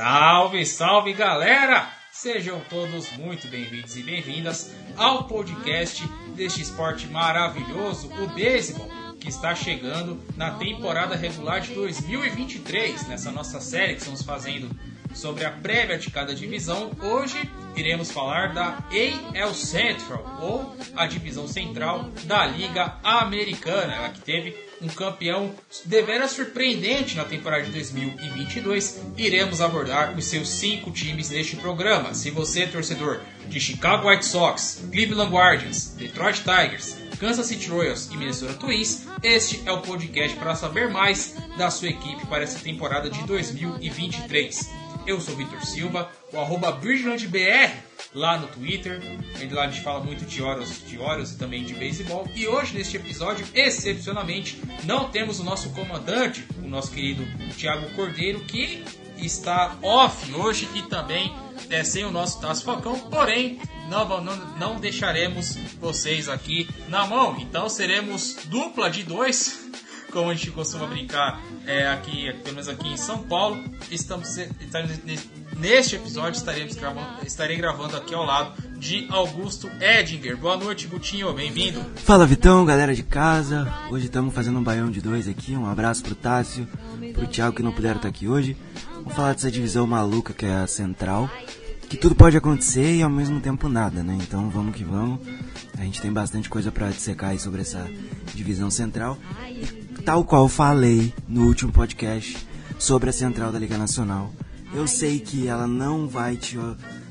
Salve, salve galera! Sejam todos muito bem-vindos e bem-vindas ao podcast deste esporte maravilhoso, o beisebol, que está chegando na temporada regular de 2023, nessa nossa série que estamos fazendo sobre a prévia de cada divisão. Hoje iremos falar da AL Central, ou a divisão central da Liga Americana, ela que teve um campeão deveras surpreendente na temporada de 2022. Iremos abordar os seus cinco times neste programa. Se você é torcedor de Chicago White Sox, Cleveland Guardians, Detroit Tigers, Kansas City Royals e Minnesota Twins, este é o podcast para saber mais da sua equipe para essa temporada de 2023. Eu sou Vitor Silva, o arroba BridgelandBR lá no Twitter. Lá a gente fala muito de horas, de horas e também de beisebol. E hoje, neste episódio, excepcionalmente, não temos o nosso comandante, o nosso querido Thiago Cordeiro, que está off hoje e também é, sem o nosso Tasso Falcão. Porém, não, não, não deixaremos vocês aqui na mão. Então seremos dupla de dois como a gente costuma brincar é, aqui, pelo menos aqui em São Paulo. Estamos, estamos neste episódio estaremos gravando, estarei gravando aqui ao lado de Augusto Edinger. Boa noite, Gutinho, bem-vindo. Fala Vitão, galera de casa. Hoje estamos fazendo um baião de dois aqui. Um abraço pro Tássio, pro Thiago que não puderam estar aqui hoje. Vamos falar dessa divisão maluca que é a central. Que tudo pode acontecer e ao mesmo tempo nada, né? Então vamos que vamos. A gente tem bastante coisa para dissecar aí sobre essa divisão central. E tal qual falei no último podcast sobre a central da Liga Nacional, eu sei que ela não vai te,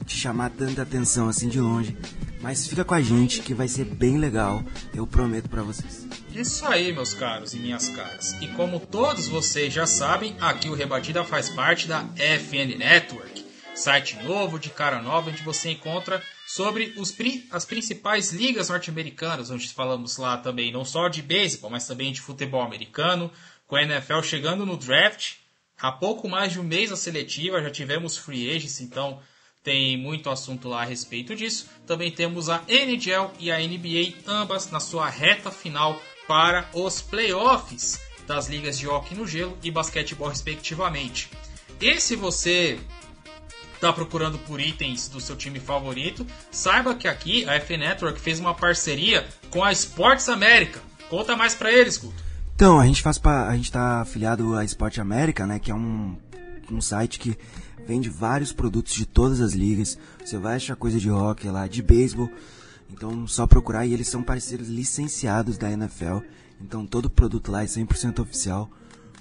te chamar tanta atenção assim de longe, mas fica com a gente que vai ser bem legal, eu prometo para vocês. Isso aí, meus caros e minhas caras. E como todos vocês já sabem, aqui o Rebatida faz parte da FN Network, site novo de cara nova onde você encontra sobre os, as principais ligas norte-americanas, onde falamos lá também não só de beisebol, mas também de futebol americano, com a NFL chegando no draft. Há pouco mais de um mês a seletiva, já tivemos free agents, então tem muito assunto lá a respeito disso. Também temos a NHL e a NBA, ambas na sua reta final para os playoffs das ligas de hockey no gelo e basquetebol, respectivamente. E se você está procurando por itens do seu time favorito, saiba que aqui a F Network fez uma parceria com a Sports América. Conta mais para eles, Guto. Então, a gente faz pa... a gente tá afiliado à Sport América, né, que é um, um site que vende vários produtos de todas as ligas. Você vai achar coisa de hockey lá, de beisebol. Então, só procurar e eles são parceiros licenciados da NFL. Então, todo produto lá é 100% oficial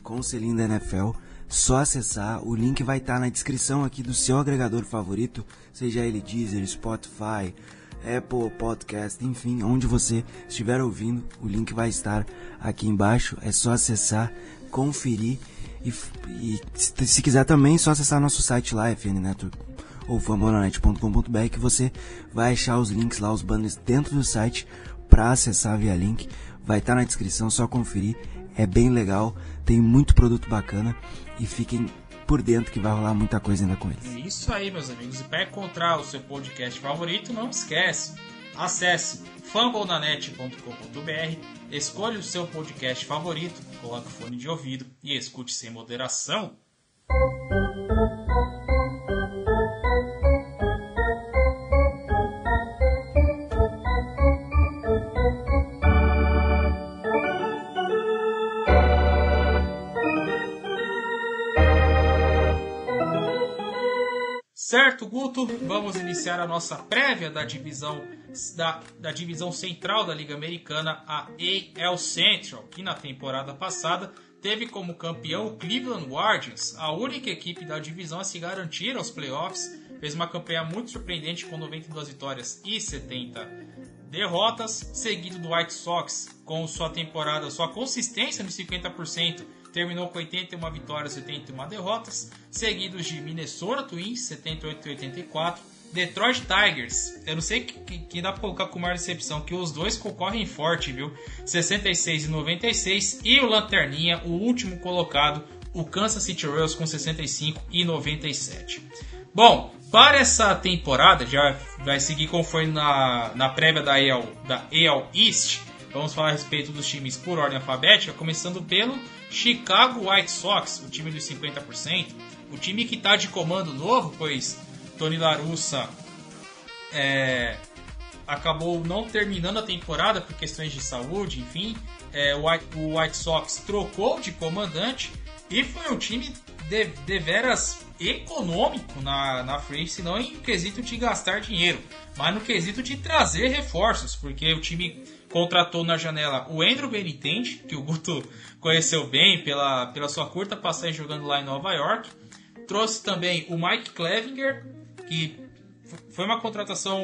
com o selinho da NFL. Só acessar, o link vai estar tá na descrição aqui do seu agregador favorito, seja ele Deezer, Spotify, Apple Podcast, enfim, onde você estiver ouvindo, o link vai estar aqui embaixo. É só acessar, conferir e, e se quiser também, é só acessar nosso site lá, FN Network ou fambonanet.com.br que você vai achar os links lá, os banners dentro do site para acessar via link. Vai estar tá na descrição, só conferir. É bem legal, tem muito produto bacana e fiquem por dentro que vai rolar muita coisa ainda com eles. Isso aí, meus amigos. E para encontrar o seu podcast favorito, não esquece. Acesse fumblenanet.com.br, escolha o seu podcast favorito, coloque o fone de ouvido e escute sem moderação. Certo, Guto? Vamos iniciar a nossa prévia da divisão da, da divisão central da Liga Americana, a AL Central, que na temporada passada teve como campeão o Cleveland Guardians, a única equipe da divisão a se garantir aos playoffs. Fez uma campanha muito surpreendente com 92 vitórias e 70 derrotas, seguido do White Sox com sua temporada, sua consistência nos 50%, terminou com 81 vitórias e 81 derrotas, seguidos de Minnesota Twins, 78 e 84, Detroit Tigers, eu não sei que, que dá pra colocar com maior decepção, que os dois concorrem forte, viu? 66 e 96, e o Lanterninha, o último colocado, o Kansas City Royals com 65 e 97. Bom, para essa temporada, já vai seguir conforme na, na prévia da AL, da AL East. Vamos falar a respeito dos times por ordem alfabética, começando pelo Chicago White Sox, o time dos 50%. O time que está de comando novo, pois Tony Larussa é, acabou não terminando a temporada por questões de saúde, enfim. É, o, White, o White Sox trocou de comandante e foi um time de, deveras econômico na, na frente, não em quesito de gastar dinheiro, mas no quesito de trazer reforços, porque o time contratou na janela o Andrew Benitente, que o Guto conheceu bem pela, pela sua curta passagem jogando lá em Nova York. Trouxe também o Mike Clevinger, que foi uma contratação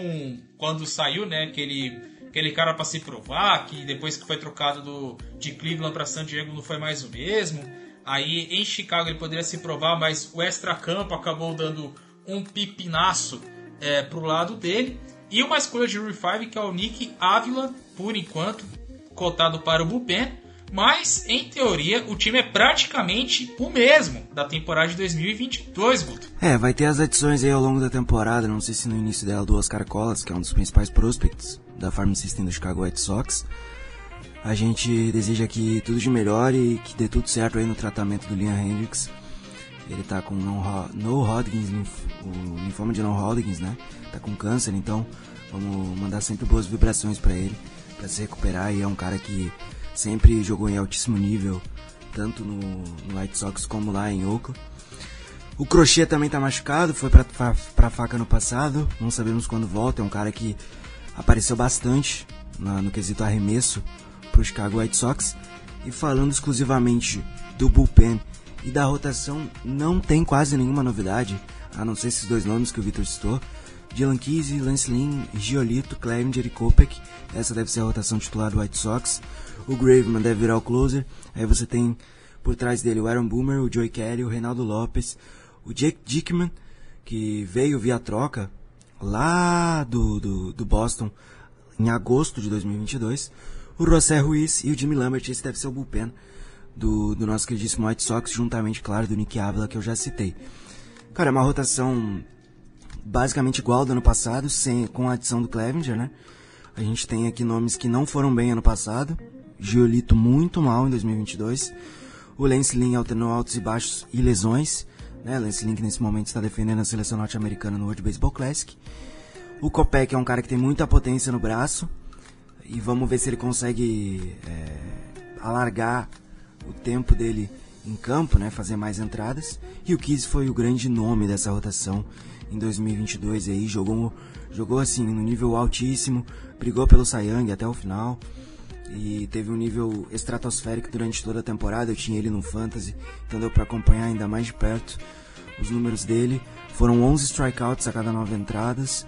quando saiu, né? Aquele, aquele cara para se provar, que depois que foi trocado do, de Cleveland para San Diego não foi mais o mesmo. Aí em Chicago ele poderia se provar, mas o extra-campo acabou dando um pipinaço é, pro lado dele. E uma escolha de 5 que é o Nick Avila, por enquanto, cotado para o Bullpen. Mas, em teoria, o time é praticamente o mesmo da temporada de 2022, Guto. É, vai ter as adições aí ao longo da temporada, não sei se no início dela do Oscar Colas, que é um dos principais prospects da Farm System do Chicago White Sox. A gente deseja que tudo de melhor e que dê tudo certo aí no tratamento do Liam Hendricks. Ele tá com no, no Hodgins, o linfoma de no Hodgins, né? Tá com câncer, então vamos mandar sempre boas vibrações para ele, para se recuperar. E é um cara que sempre jogou em altíssimo nível, tanto no, no White Sox como lá em Oakland. O Crochê também tá machucado, foi pra, pra, pra faca no passado, não sabemos quando volta. É um cara que apareceu bastante no quesito arremesso pro Chicago White Sox. E falando exclusivamente do bullpen e da rotação, não tem quase nenhuma novidade, a não ser esses dois nomes que o Victor citou. Dylan Keese, Lance Lynn, Giolito, Clevenger e Kopech. Essa deve ser a rotação titular do White Sox. O Graveman deve virar o closer. Aí você tem por trás dele o Aaron Boomer, o Joey Kelly, o Reinaldo Lopes, o Jake Dickman, que veio via troca lá do, do, do Boston em agosto de 2022. O José Ruiz e o Jimmy Lambert, esse deve ser o bullpen do, do nosso queridíssimo White Sox, juntamente, claro, do Nick Avila, que eu já citei. Cara, é uma rotação basicamente igual do ano passado, sem, com a adição do Clevenger, né? A gente tem aqui nomes que não foram bem ano passado. Giolito muito mal em 2022. O Lance Lynn alternou altos e baixos e lesões. Né? Lance Lynn que nesse momento está defendendo a seleção norte-americana no World Baseball Classic. O Kopek é um cara que tem muita potência no braço. E vamos ver se ele consegue é, alargar o tempo dele em campo, né? Fazer mais entradas. E o Kiss foi o grande nome dessa rotação em 2022 aí, jogou, jogou assim no nível altíssimo, brigou pelo Sayang até o final e teve um nível estratosférico durante toda a temporada. Eu tinha ele no Fantasy, então deu para acompanhar ainda mais de perto os números dele. Foram 11 strikeouts a cada 9 entradas,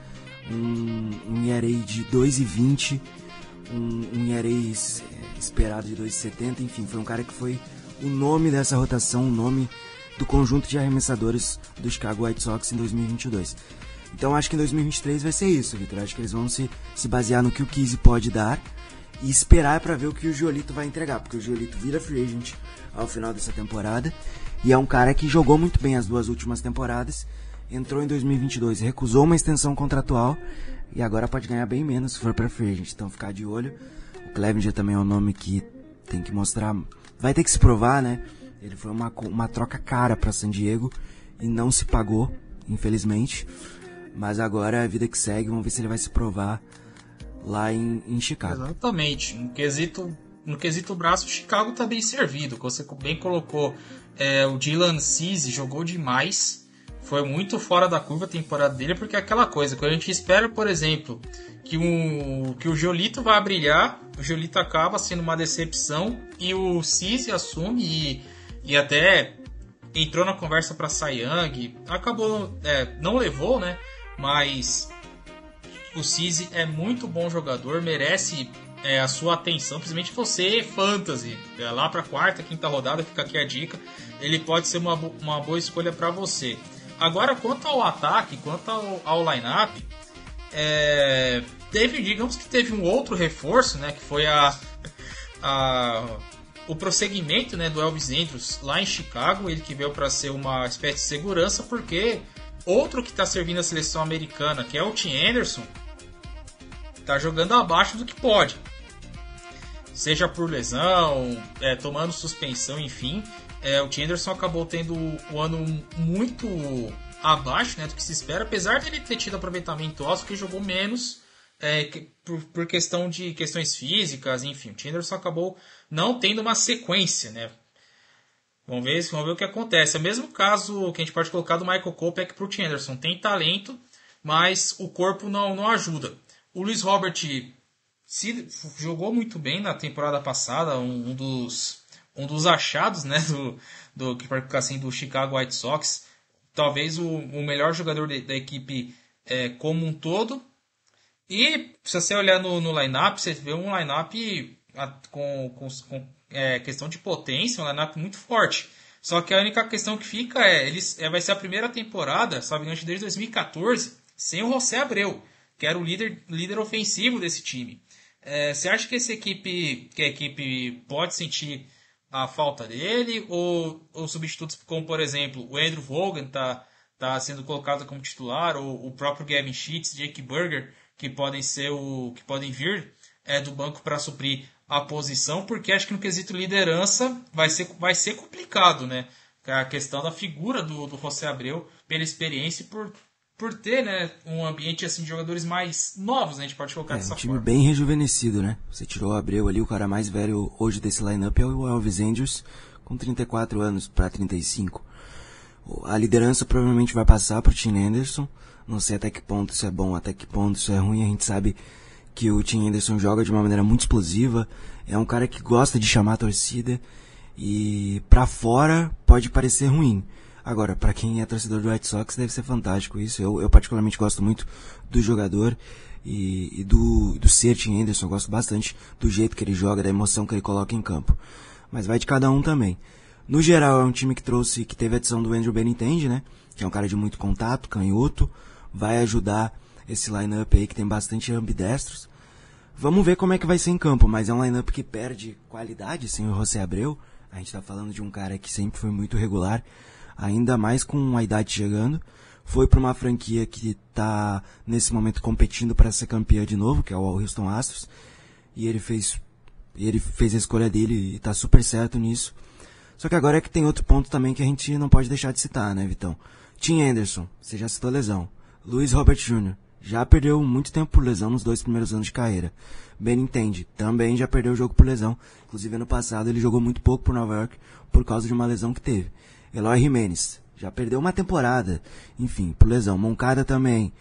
um, um ERA de 2,20, um, um ERA esperado de 2,70, enfim, foi um cara que foi o nome dessa rotação, o nome do conjunto de arremessadores do Chicago White Sox em 2022. Então acho que em 2023 vai ser isso, Vitor. Acho que eles vão se, se basear no que o Kizzy pode dar e esperar para ver o que o Giolito vai entregar, porque o Giolito vira free agent ao final dessa temporada e é um cara que jogou muito bem as duas últimas temporadas, entrou em 2022, recusou uma extensão contratual e agora pode ganhar bem menos se for para free agent. Então ficar de olho. O Clevenger também é um nome que tem que mostrar, vai ter que se provar, né? Ele foi uma, uma troca cara para San Diego e não se pagou, infelizmente. Mas agora é a vida que segue, vamos ver se ele vai se provar lá em, em Chicago. Exatamente. No quesito, no quesito braço, Chicago tá bem servido. Você bem colocou, é, o Dylan Cease jogou demais. Foi muito fora da curva a temporada dele, porque é aquela coisa, quando a gente espera, por exemplo, que o, que o Jolito vai brilhar, o Jolito acaba sendo uma decepção e o Cease assume e e até entrou na conversa para Sayang, acabou, é, não levou, né? Mas O Cise é muito bom jogador, merece é, a sua atenção, principalmente você, fantasy. É, lá para quarta, quinta rodada, fica aqui a dica. Ele pode ser uma, uma boa escolha para você. Agora, quanto ao ataque, quanto ao, ao line-up, é, teve, digamos que teve um outro reforço, né? Que foi a, a o prosseguimento né, do Elvis Andrews lá em Chicago, ele que veio para ser uma espécie de segurança, porque outro que está servindo a seleção americana, que é o Tim Anderson, está jogando abaixo do que pode. Seja por lesão, é, tomando suspensão, enfim. É, o Tim Anderson acabou tendo o ano muito abaixo né, do que se espera, apesar de ele ter tido aproveitamento alto, que jogou menos é, por, por, questão de questões físicas, enfim. O Tim Anderson acabou não tendo uma sequência, né? Vamos ver, vamos ver o que acontece. É o mesmo caso que a gente pode colocar do Michael Kopech para o Anderson. Tem talento, mas o corpo não, não ajuda. O Luiz Robert se, jogou muito bem na temporada passada, um, um, dos, um dos achados né, do, do, que assim, do Chicago White Sox. Talvez o, o melhor jogador de, da equipe é, como um todo. E se você olhar no, no line-up, você vê um line-up com, com, com é, questão de potência, um line-up muito forte. Só que a única questão que fica é, eles, é vai ser a primeira temporada, sabe, desde 2014, sem o José Abreu, que era o líder, líder ofensivo desse time. É, você acha que essa equipe, que a equipe pode sentir a falta dele, ou, ou substitutos como, por exemplo, o Andrew Vogan está tá sendo colocado como titular, ou o próprio Gavin Sheets, Jake Burger, que podem ser o que podem vir é, do banco para suprir a posição, porque acho que no quesito liderança vai ser, vai ser complicado, né? A questão da figura do, do José Abreu, pela experiência e por, por ter né, um ambiente assim, de jogadores mais novos, né? a gente pode colocar é, dessa um time forma. bem rejuvenescido, né? Você tirou o Abreu ali, o cara mais velho hoje desse lineup é o Elvis Andrews, com 34 anos para 35. A liderança provavelmente vai passar para o Tim Anderson. Não sei até que ponto isso é bom, até que ponto isso é ruim. A gente sabe que o Tim Anderson joga de uma maneira muito explosiva, é um cara que gosta de chamar a torcida e para fora pode parecer ruim. Agora, para quem é torcedor do White Sox deve ser fantástico isso. Eu, eu particularmente gosto muito do jogador e, e do, do ser Tim Anderson, eu gosto bastante do jeito que ele joga, da emoção que ele coloca em campo. Mas vai de cada um também. No geral, é um time que trouxe, que teve a adição do Andrew Benintendi, né? Que é um cara de muito contato, canhoto, vai ajudar esse lineup aí que tem bastante ambidestros. Vamos ver como é que vai ser em campo, mas é um lineup que perde qualidade sem o José Abreu. A gente está falando de um cara que sempre foi muito regular, ainda mais com a idade chegando. Foi para uma franquia que está nesse momento competindo para ser campeã de novo, que é o Houston Astros, e ele fez ele fez a escolha dele e está super certo nisso. Só que agora é que tem outro ponto também que a gente não pode deixar de citar, né, Vitão? Tim Anderson, você já citou lesão. Luiz Robert Jr., já perdeu muito tempo por lesão nos dois primeiros anos de carreira. Ben entende, também já perdeu o jogo por lesão. Inclusive ano passado ele jogou muito pouco por Nova York por causa de uma lesão que teve. Eloy Jimenez já perdeu uma temporada, enfim, por lesão. Moncada também.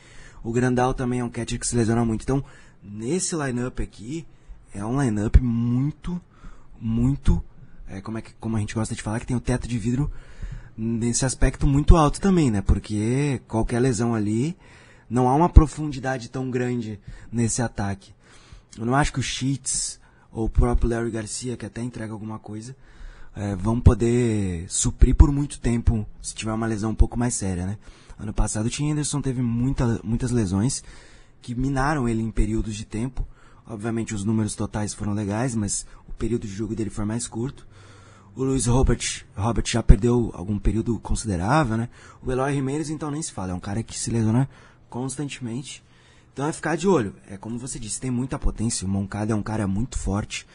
O Grandal também é um catcher que se lesiona muito. Então, nesse lineup aqui, é um lineup muito, muito, é, como, é que, como a gente gosta de falar, que tem o teto de vidro nesse aspecto muito alto também, né? Porque qualquer lesão ali não há uma profundidade tão grande nesse ataque. Eu não acho que o Sheets ou o próprio Larry Garcia, que até entrega alguma coisa, é, vão poder suprir por muito tempo se tiver uma lesão um pouco mais séria, né? Ano passado o Tim Anderson teve muita, muitas lesões que minaram ele em períodos de tempo. Obviamente os números totais foram legais, mas o período de jogo dele foi mais curto. O Luiz Robert, Robert já perdeu algum período considerável, né? O Eloy Jimenez, então nem se fala, é um cara que se lesiona constantemente. Então é ficar de olho. É como você disse, tem muita potência. O Moncada é um cara muito forte.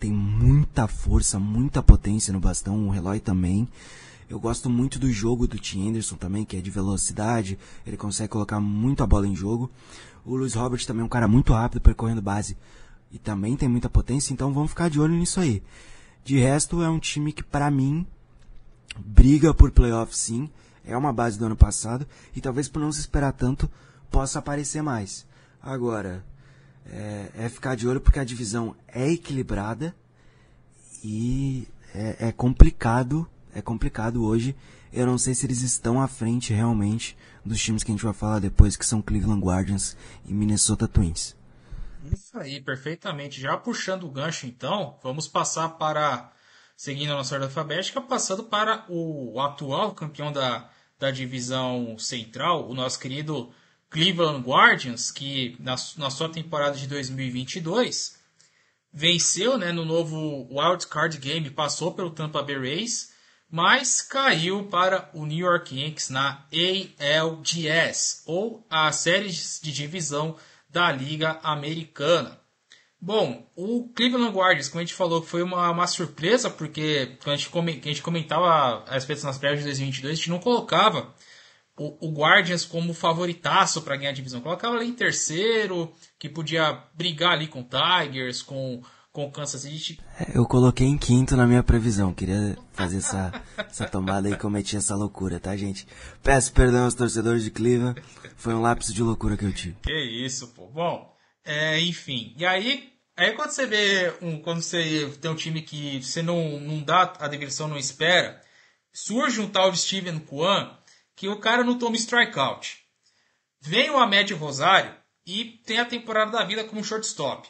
Tem muita força, muita potência no bastão. O Relói também. Eu gosto muito do jogo do Tim Anderson também, que é de velocidade. Ele consegue colocar muito a bola em jogo. O Luiz Robert também é um cara muito rápido percorrendo base. E também tem muita potência, então vamos ficar de olho nisso aí. De resto, é um time que, para mim, briga por playoff sim é uma base do ano passado e talvez por não se esperar tanto possa aparecer mais. Agora, é, é ficar de olho porque a divisão é equilibrada e é, é complicado é complicado hoje. Eu não sei se eles estão à frente realmente dos times que a gente vai falar depois, que são Cleveland Guardians e Minnesota Twins. Isso aí, perfeitamente. Já puxando o gancho, então, vamos passar para, seguindo a nossa ordem alfabética, passando para o atual campeão da, da divisão central, o nosso querido Cleveland Guardians, que na, na sua temporada de 2022 venceu né, no novo Wild Card Game, passou pelo Tampa Bay Rays, mas caiu para o New York Yankees na ALDS, ou a série de divisão da Liga Americana. Bom, o Cleveland Guardians, como a gente falou, foi uma, uma surpresa, porque quando a gente, come, a gente comentava a respeito das prévias de 2022, a gente não colocava o, o Guardians como favoritaço para ganhar a divisão. Colocava ali em terceiro, que podia brigar ali com o Tigers, com com o Kansas City. Eu coloquei em quinto na minha previsão. Queria fazer essa, essa tomada e cometi essa loucura, tá, gente? Peço perdão aos torcedores de Cleveland. Foi um lápis de loucura que eu tive. Que isso, pô. Bom, é, enfim. E aí, aí quando você vê um, quando você tem um time que você não, não dá a digressão, não espera, surge um tal de Steven Kwan que o cara não toma strikeout. Vem o Ahmed Rosário e tem a temporada da vida como shortstop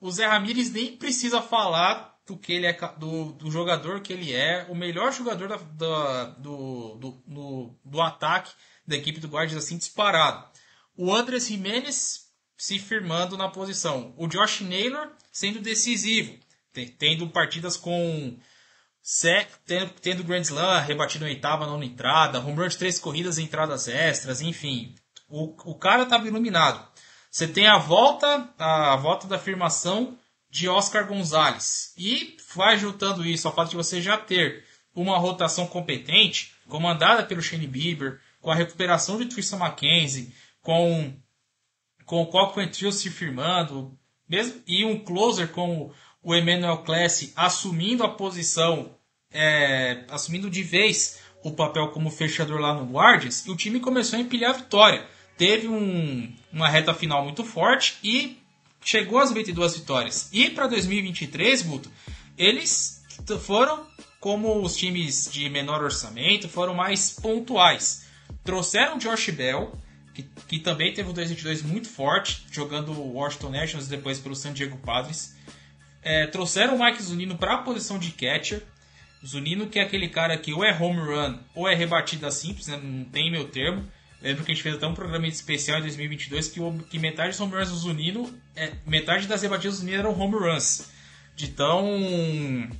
o Zé Ramírez nem precisa falar do que ele é do, do jogador que ele é, o melhor jogador da, da, do, do, do, do, ataque da equipe do Guardians assim disparado. O Andres Jimenez se firmando na posição. O Josh Naylor sendo decisivo, tendo partidas com tendo, tendo Grand Slam rebatido na oitava, nona entrada, home run de três corridas em entradas extras, enfim. O, o cara estava iluminado. Você tem a volta, a volta da afirmação de Oscar Gonzalez. E vai juntando isso ao fato de você já ter uma rotação competente, comandada pelo Shane Bieber, com a recuperação de Tristan McKenzie, com, com o Coco Trio se firmando, mesmo, e um closer como o Emmanuel Classe assumindo a posição, é, assumindo de vez o papel como fechador lá no Guardians, e o time começou a empilhar a vitória teve um, uma reta final muito forte e chegou às 22 vitórias. E para 2023, Guto, eles foram como os times de menor orçamento, foram mais pontuais. Trouxeram Josh Bell, que, também teve um 2022 muito forte, jogando o Washington Nationals depois pelo San Diego Padres. É, trouxeram o Mike Zunino para a posição de catcher. Zunino que é aquele cara que ou é home run ou é rebatida simples, né? não tem meu termo. Lembro que a gente fez até um programa especial em 2022 que, que metade dos home runs do Zunino, é, metade das rebatidas do Zunino eram home runs. De tão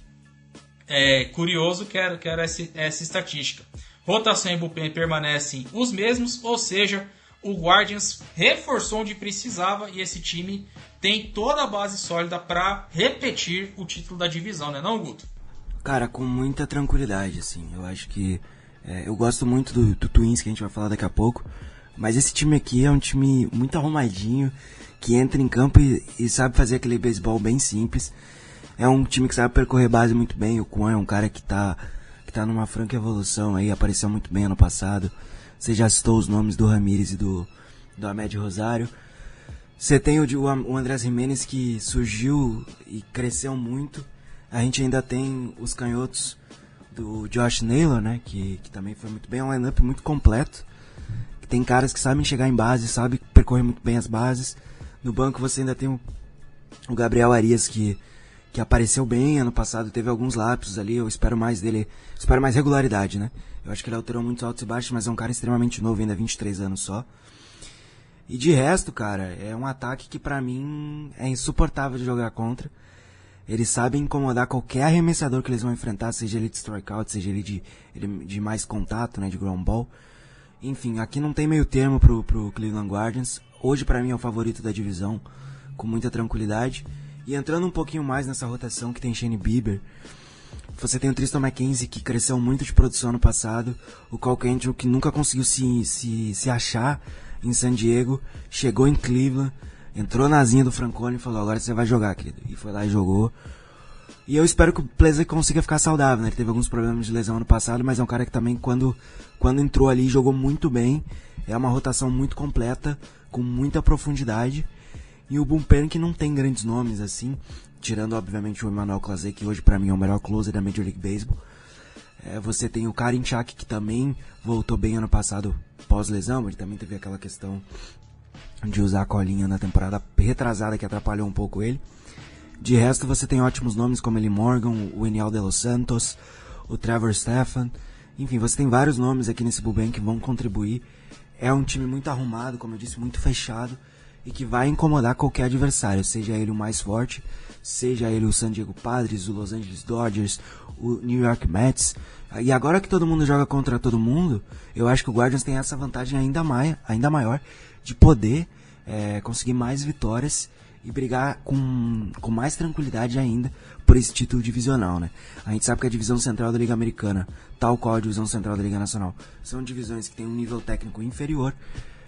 é, curioso que era, que era essa, essa estatística. Rotação e bullpen permanecem os mesmos, ou seja, o Guardians reforçou onde precisava e esse time tem toda a base sólida para repetir o título da divisão, né não, Guto? Cara, com muita tranquilidade, assim. Eu acho que é, eu gosto muito do, do, Twins, que a gente vai falar daqui a pouco. Mas esse time aqui é um time muito arrumadinho, que entra em campo e, e sabe fazer aquele beisebol bem simples. É um time que sabe percorrer base muito bem. O Kwan é um cara que tá, que tá numa franca evolução aí, apareceu muito bem ano passado. Você já citou os nomes do Ramires e do, do Ahmed Rosário. Você tem o, o Andrés Jimenez que surgiu e cresceu muito. A gente ainda tem os canhotos do Josh Naylor, né? Que, que também foi muito bem. É um lineup muito completo. Tem caras que sabem chegar em base, sabem percorrer muito bem as bases. No banco você ainda tem o, o Gabriel Arias que, que apareceu bem ano passado, teve alguns lapsos ali. Eu espero mais dele, espero mais regularidade, né? Eu acho que ele alterou muitos altos e baixos, mas é um cara extremamente novo, ainda 23 anos só. E de resto, cara, é um ataque que para mim é insuportável de jogar contra. Eles sabem incomodar qualquer arremessador que eles vão enfrentar, seja ele de strikeout, seja ele de, de mais contato, né, de ground ball. Enfim, aqui não tem meio termo pro, pro Cleveland Guardians. Hoje para mim é o favorito da divisão, com muita tranquilidade. E entrando um pouquinho mais nessa rotação que tem Shane Bieber, você tem o Tristan McKenzie que cresceu muito de produção no passado, o Cole Cantrell que nunca conseguiu se, se, se achar em San Diego, chegou em Cleveland, entrou na asinha do Francone e falou, agora você vai jogar, querido. E foi lá e jogou. E eu espero que o Pleza consiga ficar saudável, né? Ele teve alguns problemas de lesão ano passado, mas é um cara que também, quando, quando entrou ali, jogou muito bem. É uma rotação muito completa, com muita profundidade. E o Bullpen que não tem grandes nomes, assim, tirando, obviamente, o Emmanuel Clase, que hoje para mim é o melhor closer da Major League Baseball. É, você tem o Karin Chak, que também voltou bem ano passado pós-lesão. Ele também teve aquela questão de usar a colinha na temporada retrasada que atrapalhou um pouco ele. De resto, você tem ótimos nomes como Eli Morgan, o Enial de Los Santos, o Trevor Stephan. Enfim, você tem vários nomes aqui nesse Bullpen que vão contribuir. É um time muito arrumado, como eu disse, muito fechado e que vai incomodar qualquer adversário, seja ele o mais forte, seja ele o San Diego Padres, o Los Angeles Dodgers, o New York Mets. E agora que todo mundo joga contra todo mundo, eu acho que o Guardians tem essa vantagem ainda, mai ainda maior de poder é, conseguir mais vitórias e brigar com, com mais tranquilidade ainda por esse título divisional, né? A gente sabe que a divisão central da Liga Americana, tal qual a divisão central da Liga Nacional, são divisões que têm um nível técnico inferior,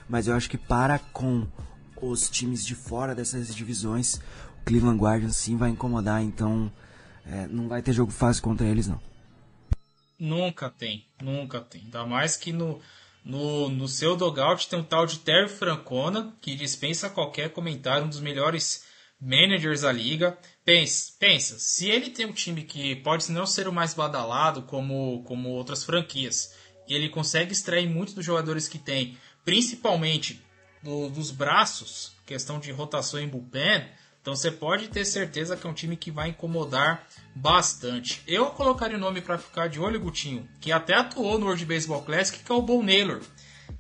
mas eu acho que para com os times de fora dessas divisões, Cleveland Guardians sim vai incomodar, então é, não vai ter jogo fácil contra eles não. Nunca tem, nunca tem. Ainda mais que no, no, no seu dogout tem um tal de Terry Francona, que dispensa qualquer comentário, um dos melhores managers da liga. Pensa, pensa, se ele tem um time que pode não ser o mais badalado como, como outras franquias, e ele consegue extrair muito dos jogadores que tem, principalmente do, dos braços, questão de rotação em bullpen, então você pode ter certeza que é um time que vai incomodar bastante. Eu colocaria o nome para ficar de olho, Gutinho, que até atuou no World Baseball Classic, que é o Bo Naylor,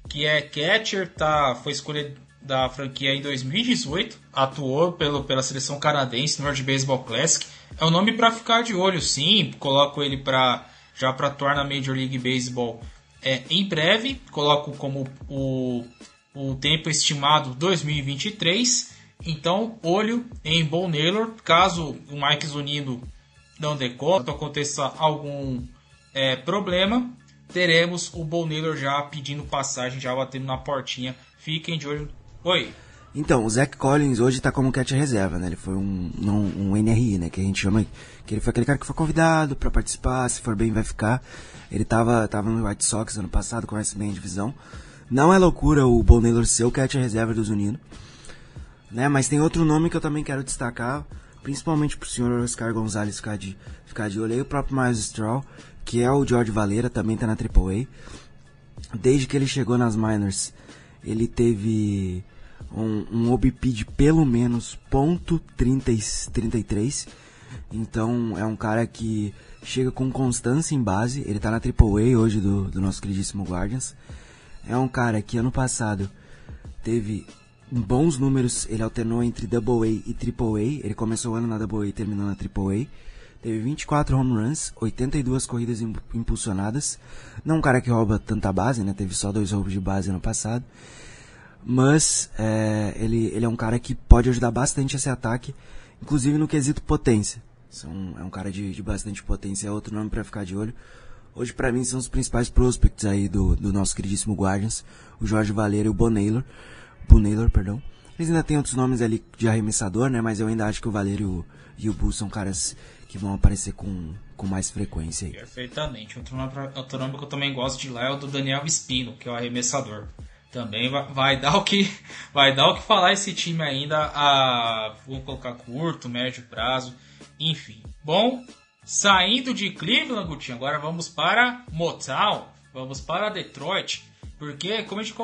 que é catcher, tá, foi escolha da franquia em 2018, atuou pelo, pela seleção canadense no World Baseball Classic. É um nome para ficar de olho, sim. Coloco ele para já para atuar na Major League Baseball é, em breve. Coloco como o o tempo estimado 2023. Então, olho em Bon Naylor. Caso o Mike Zunindo não dê conta, aconteça algum é, problema, teremos o Bon Naylor já pedindo passagem, já batendo na portinha. Fiquem de olho. Oi. Então, o Zach Collins hoje tá como catch reserva, né? Ele foi um, um, um, NRI, né? Que a gente chama. Que ele foi aquele cara que foi convidado para participar, se for bem vai ficar. Ele tava, tava no White Sox ano passado, conhece bem a divisão. Não é loucura o Bo Naylor ser o catcher reserva do Zunino. Né? Mas tem outro nome que eu também quero destacar, principalmente pro senhor Oscar Gonzalez ficar de, ficar de olho aí, o próprio Miles Straw, que é o George Valera, também tá na AAA. Desde que ele chegou nas minors, ele teve um, um OBP de pelo menos ponto .33. Então é um cara que chega com constância em base. Ele tá na AAA hoje do, do nosso queridíssimo Guardians. É um cara que ano passado teve bons números, ele alternou entre Double A e Triple A. Ele começou o ano na Double A e terminou na Triple A. Teve 24 home runs, 82 corridas impulsionadas. Não um cara que rouba tanta base, né? Teve só dois roubos de base ano passado. Mas é, ele, ele é um cara que pode ajudar bastante esse ataque, inclusive no quesito potência. São, é um cara de, de bastante potência, é outro nome para ficar de olho. Hoje, para mim, são os principais prospects aí do, do nosso queridíssimo Guardians, o Jorge Valera e o Bon Naylor, perdão. Eles ainda têm outros nomes ali de arremessador, né? Mas eu ainda acho que o Valera e o, e o Bull são caras que vão aparecer com, com mais frequência aí. Perfeitamente. Outro nome, outro nome que eu também gosto de lá é o do Daniel Espino, que é o arremessador. Também vai, vai, dar o que vai dar o que falar esse time ainda a vou colocar curto, médio prazo, enfim. Bom, Saindo de Cleveland, Gutinho, agora vamos para Motown, vamos para Detroit, porque como a gente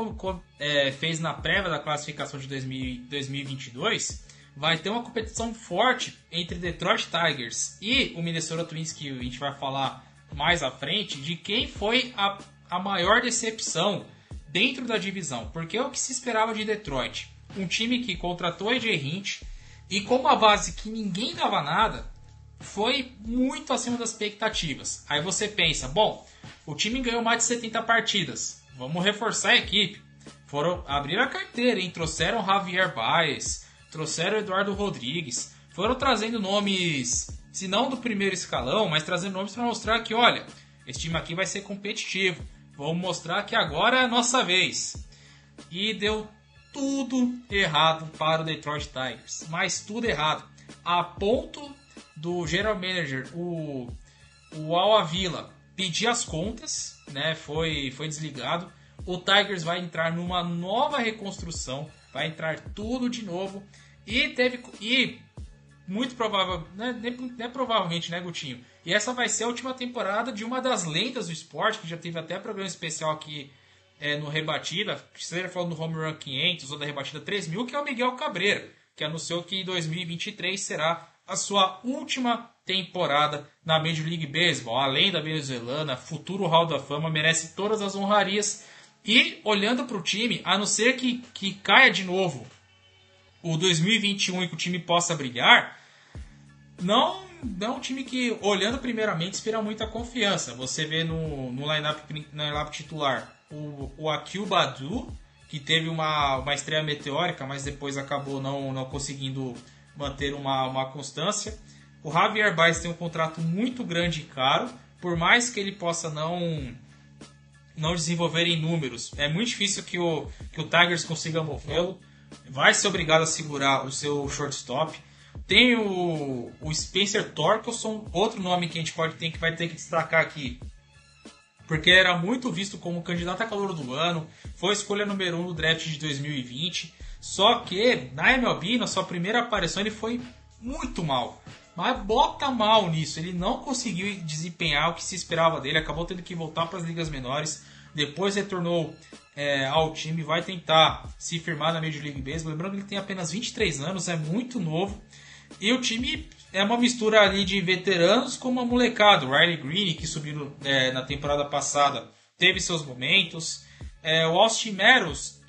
é, fez na prévia da classificação de 2000, 2022, vai ter uma competição forte entre Detroit Tigers e o Minnesota Twins, que a gente vai falar mais à frente, de quem foi a, a maior decepção dentro da divisão. Porque é o que se esperava de Detroit. Um time que contratou AJ Hint e com uma base que ninguém dava nada, foi muito acima das expectativas. Aí você pensa, bom, o time ganhou mais de 70 partidas, vamos reforçar a equipe. Foram abrir a carteira, hein? trouxeram Javier Baez, trouxeram Eduardo Rodrigues, foram trazendo nomes, se não do primeiro escalão, mas trazendo nomes para mostrar que, olha, esse time aqui vai ser competitivo. Vamos mostrar que agora é a nossa vez. E deu tudo errado para o Detroit Tigers, mas tudo errado. A ponto do General Manager, o, o Al Avila, pedir as contas, né? Foi, foi desligado. O Tigers vai entrar numa nova reconstrução, vai entrar tudo de novo. E teve e muito provável, né, é provavelmente, né, Gutinho? E essa vai ser a última temporada de uma das lendas do esporte, que já teve até programa especial aqui é, no Rebatida, seja falando do Home Run 500 ou da Rebatida 3000, que é o Miguel Cabreira, que anunciou que em 2023 será a sua última temporada na Major League Baseball. Além da venezuelana, futuro Hall da Fama, merece todas as honrarias. E olhando para o time, a não ser que, que caia de novo o 2021 e que o time possa brilhar, não, não é um time que, olhando primeiramente, inspira muita confiança. Você vê no, no line-up line titular o, o Akil Badu, que teve uma, uma estreia meteórica, mas depois acabou não, não conseguindo manter uma, uma constância. O Javier Baez tem um contrato muito grande e caro, por mais que ele possa não não desenvolver em números. É muito difícil que o, que o Tigers consiga movê-lo. Vai ser obrigado a segurar o seu shortstop. Tem o, o Spencer Torkelson, outro nome que a gente pode ter que vai ter que destacar aqui, porque era muito visto como candidato a calor do ano, foi escolha número 1 um no draft de 2020. Só que na MLB, na sua primeira aparição, ele foi muito mal. Mas bota mal nisso. Ele não conseguiu desempenhar o que se esperava dele. Acabou tendo que voltar para as ligas menores. Depois retornou é, ao time. Vai tentar se firmar na Major League Baseball. Lembrando que ele tem apenas 23 anos, é muito novo. E o time é uma mistura ali de veteranos com uma molecada. O Riley Green, que subiu é, na temporada passada, teve seus momentos. É, o Austin Meadows,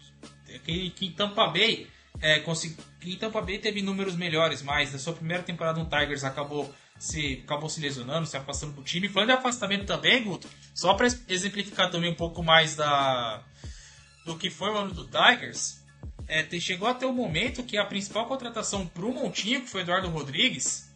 que, que em Tampa Bay é, consegui, em Tampa Bay teve números melhores, mas na sua primeira temporada no Tigers acabou se, acabou se lesionando, se afastando do time. Falando de afastamento também, Guto, só para exemplificar também um pouco mais da do que foi o ano do Tigers, é, chegou até o momento que a principal contratação para o Montinho, que foi Eduardo Rodrigues,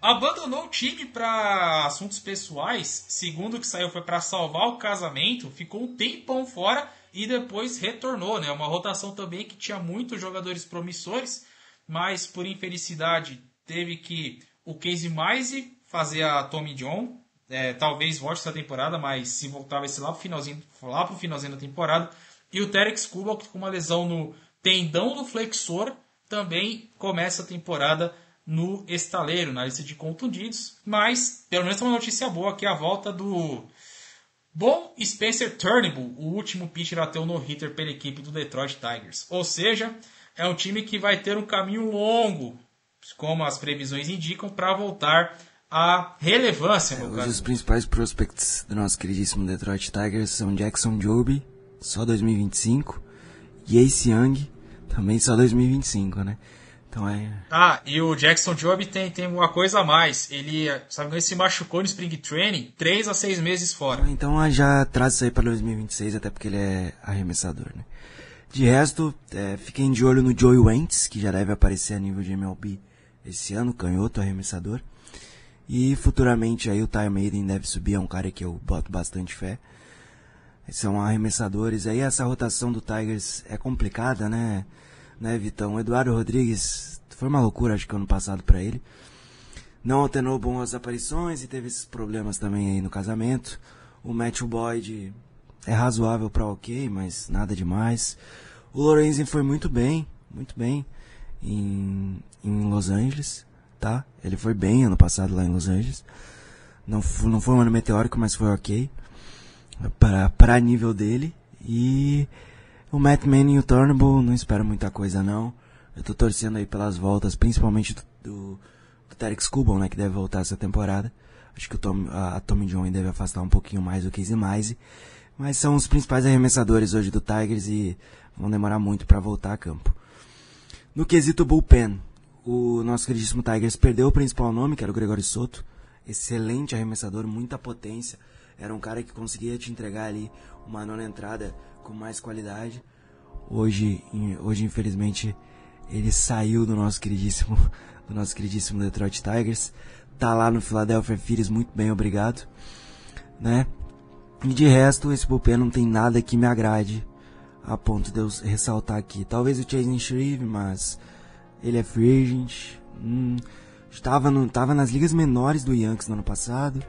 abandonou o time para assuntos pessoais. Segundo o que saiu, foi para salvar o casamento, ficou um tempão fora e depois retornou, né? Uma rotação também que tinha muitos jogadores promissores, mas por infelicidade teve que o Casey Mize fazer a Tommy John. É, talvez volte essa temporada, mas se voltar vai ser lá pro finalzinho, lá pro finalzinho da temporada. E o Terex Kuba, com uma lesão no tendão do flexor, também começa a temporada no estaleiro, na lista de contundidos. Mas, pelo menos, uma notícia boa que é a volta do Bom Spencer Turnbull, o último pitcher a ter um no-hitter pela equipe do Detroit Tigers. Ou seja, é um time que vai ter um caminho longo, como as previsões indicam, para voltar à relevância. É, hoje os principais prospects do nosso queridíssimo Detroit Tigers são Jackson Joby, só 2025, e Ace Young, também só 2025, né? Então é. Ah, e o Jackson Job tem, tem uma coisa a mais. Ele, sabe, ele se machucou no Spring Training 3 a 6 meses fora. Então já traz isso aí para 2026, até porque ele é arremessador, né? De resto, é, fiquem de olho no Joey Wentz, que já deve aparecer a nível de MLB esse ano, canhoto, arremessador. E futuramente aí o Ty Maiden deve subir, é um cara que eu boto bastante fé. São arremessadores. Aí essa rotação do Tigers é complicada, né? Né, Vitão? O Eduardo Rodrigues foi uma loucura, acho que ano passado para ele. Não alternou boas aparições e teve esses problemas também aí no casamento. O Matthew Boyd é razoável para ok, mas nada demais. O Lorenzen foi muito bem, muito bem em, em Los Angeles, tá? Ele foi bem ano passado lá em Los Angeles. Não, não foi um ano meteórico, mas foi ok para nível dele. E o Matt Manning e o Turnbull, não espero muita coisa não. Eu tô torcendo aí pelas voltas, principalmente do, do, do né, que deve voltar essa temporada. Acho que o Tom, a, a Tommy John deve afastar um pouquinho mais do Casey Mize. Mas são os principais arremessadores hoje do Tigers e vão demorar muito para voltar a campo. No quesito bullpen, o nosso queridíssimo Tigers perdeu o principal nome, que era o Gregory Soto. Excelente arremessador, muita potência. Era um cara que conseguia te entregar ali uma nona entrada com mais qualidade. Hoje, hoje infelizmente, ele saiu do nosso queridíssimo, do nosso queridíssimo Detroit Tigers. Tá lá no Philadelphia Phillies, muito bem, obrigado. Né? E de resto, esse bullpen não tem nada que me agrade a ponto de eu ressaltar aqui. Talvez o Chase Shreve, mas ele é free agent. Hum, estava, no, estava nas ligas menores do Yankees no ano passado.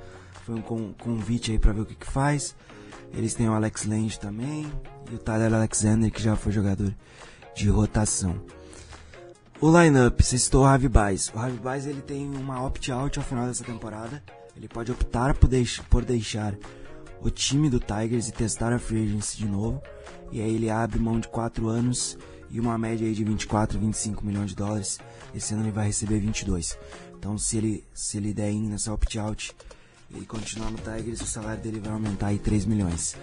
Foi um convite aí para ver o que, que faz. Eles têm o Alex Lange também e o Tyler Alexander, que já foi jogador de rotação. O lineup, você citou o Javi Baez. O Javi Baez ele tem uma opt-out ao final dessa temporada. Ele pode optar por, deix por deixar o time do Tigers e testar a free agency de novo. E aí ele abre mão de 4 anos e uma média aí de 24, 25 milhões de dólares. Esse ano ele vai receber 22. Então se ele, se ele der in nessa opt-out e continuar no Tigers, o salário dele vai aumentar aí 3 milhões.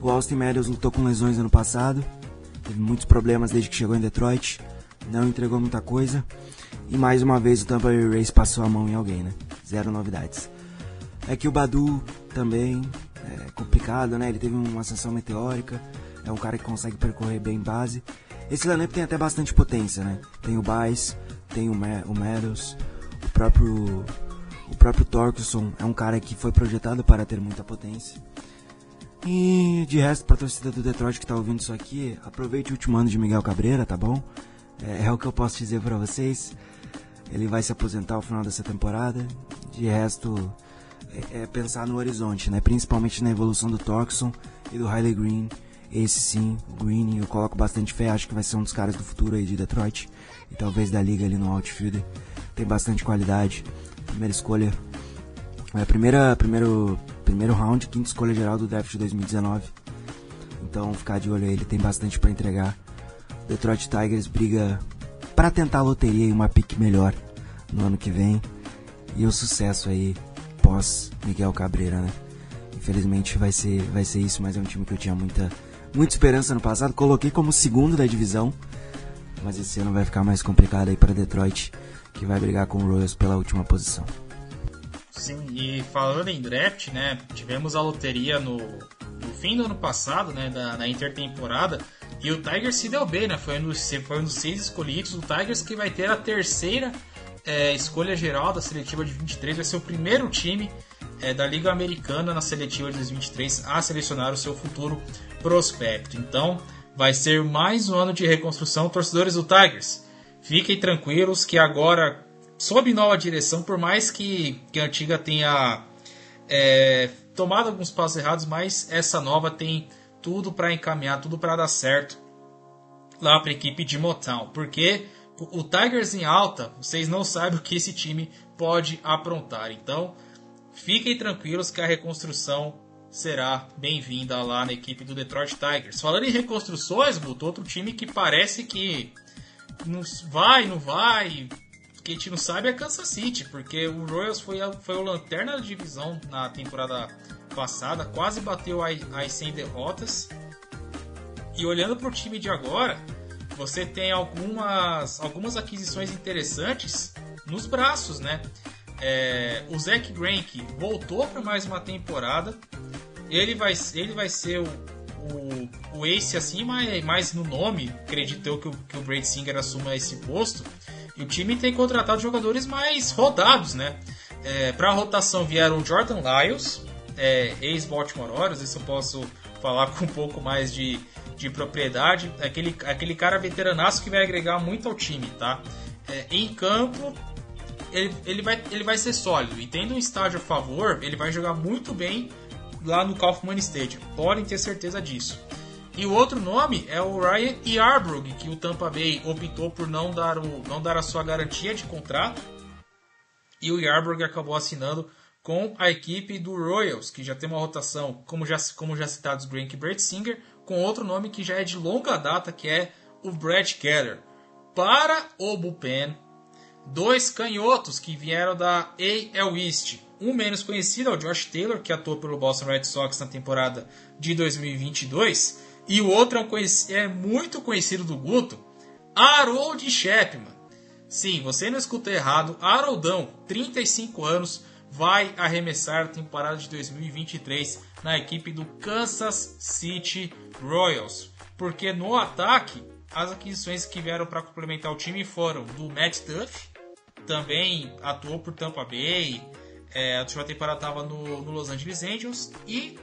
O Austin Meadows lutou com lesões ano passado. Teve muitos problemas desde que chegou em Detroit não entregou muita coisa. E mais uma vez o Tampa Bay Rays passou a mão em alguém, né? Zero novidades. É que o Badu também é complicado, né? Ele teve uma ascensão meteórica, é um cara que consegue percorrer bem base. Esse lineup tem até bastante potência, né? Tem o Baez, tem o, Ma o Meadows, o próprio o próprio Torkelson é um cara que foi projetado para ter muita potência. E de resto, para a torcida do Detroit que está ouvindo isso aqui, aproveite o último ano de Miguel Cabreira, tá bom? É, é o que eu posso dizer para vocês. Ele vai se aposentar ao final dessa temporada. De resto, é, é, pensar no horizonte, né? Principalmente na evolução do Torkson e do Riley Green. Esse sim, o Green, eu coloco bastante fé. Acho que vai ser um dos caras do futuro aí de Detroit. E talvez da liga ali no outfield. Tem bastante qualidade. Primeira escolha. É, primeira, primeiro, primeiro round, quinta escolha geral do draft de 2019. Então ficar de olho aí, ele tem bastante para entregar. Detroit Tigers briga para tentar a loteria e uma pique melhor no ano que vem. E o sucesso aí pós Miguel Cabreira, né? Infelizmente vai ser, vai ser isso, mas é um time que eu tinha muita, muita esperança no passado. Coloquei como segundo da divisão, mas esse ano vai ficar mais complicado aí para Detroit, que vai brigar com o Royals pela última posição. Sim, e falando em draft, né? Tivemos a loteria no, no fim do ano passado, né? Da, na intertemporada. E o Tigers se deu bem, né? Foi um dos, foi um dos seis escolhidos. O Tigers que vai ter a terceira é, escolha geral da seletiva de 23. Vai ser o primeiro time é, da Liga Americana na seletiva de 2023 a selecionar o seu futuro prospecto. Então, vai ser mais um ano de reconstrução. Torcedores do Tigers, fiquem tranquilos que agora, sob nova direção, por mais que, que a antiga tenha é, tomado alguns passos errados, mas essa nova tem tudo para encaminhar, tudo para dar certo lá para a equipe de Motown, porque o Tigers em alta, vocês não sabem o que esse time pode aprontar. Então, fiquem tranquilos que a reconstrução será bem-vinda lá na equipe do Detroit Tigers. Falando em reconstruções, botou outro time que parece que não vai, não vai, que a gente não sabe é Kansas City, porque o Royals foi, a, foi o lanterna da divisão na temporada passada, quase bateu as 100 derrotas. E olhando para o time de agora, você tem algumas, algumas aquisições interessantes nos braços, né? É, o Zach Greinke voltou para mais uma temporada. Ele vai, ele vai ser o, o, o ace assim, mas mais no nome. Acredito que o, que o Brady Singer assuma esse posto. E o time tem contratado jogadores mais rodados, né? É, para a rotação vieram o Jordan Lyles, é, ex-Baltimore Orioles, isso eu posso falar com um pouco mais de, de propriedade. Aquele, aquele cara veteranaço que vai agregar muito ao time, tá? É, em campo, ele, ele, vai, ele vai ser sólido. E tendo um estádio a favor, ele vai jogar muito bem lá no Kaufman Stadium. Podem ter certeza disso. E o outro nome é o Ryan Yarbrough, que o Tampa Bay optou por não dar, o, não dar a sua garantia de contrato. E o Yarbrough acabou assinando com a equipe do Royals, que já tem uma rotação, como já, como já citados, Grant e Brett Singer, com outro nome que já é de longa data, que é o Brett Keller. Para o bullpen, dois canhotos que vieram da AL East. Um menos conhecido é o Josh Taylor, que atuou pelo Boston Red Sox na temporada de 2022. E o outro é, um é muito conhecido do Guto, Harold Shepman. Sim, você não escutou errado. Haroldão, 35 anos, vai arremessar a temporada de 2023 na equipe do Kansas City Royals. Porque no ataque, as aquisições que vieram para complementar o time foram do Matt Duff, também atuou por Tampa Bay, é, a última temporada estava no, no, Los Angeles Angels, e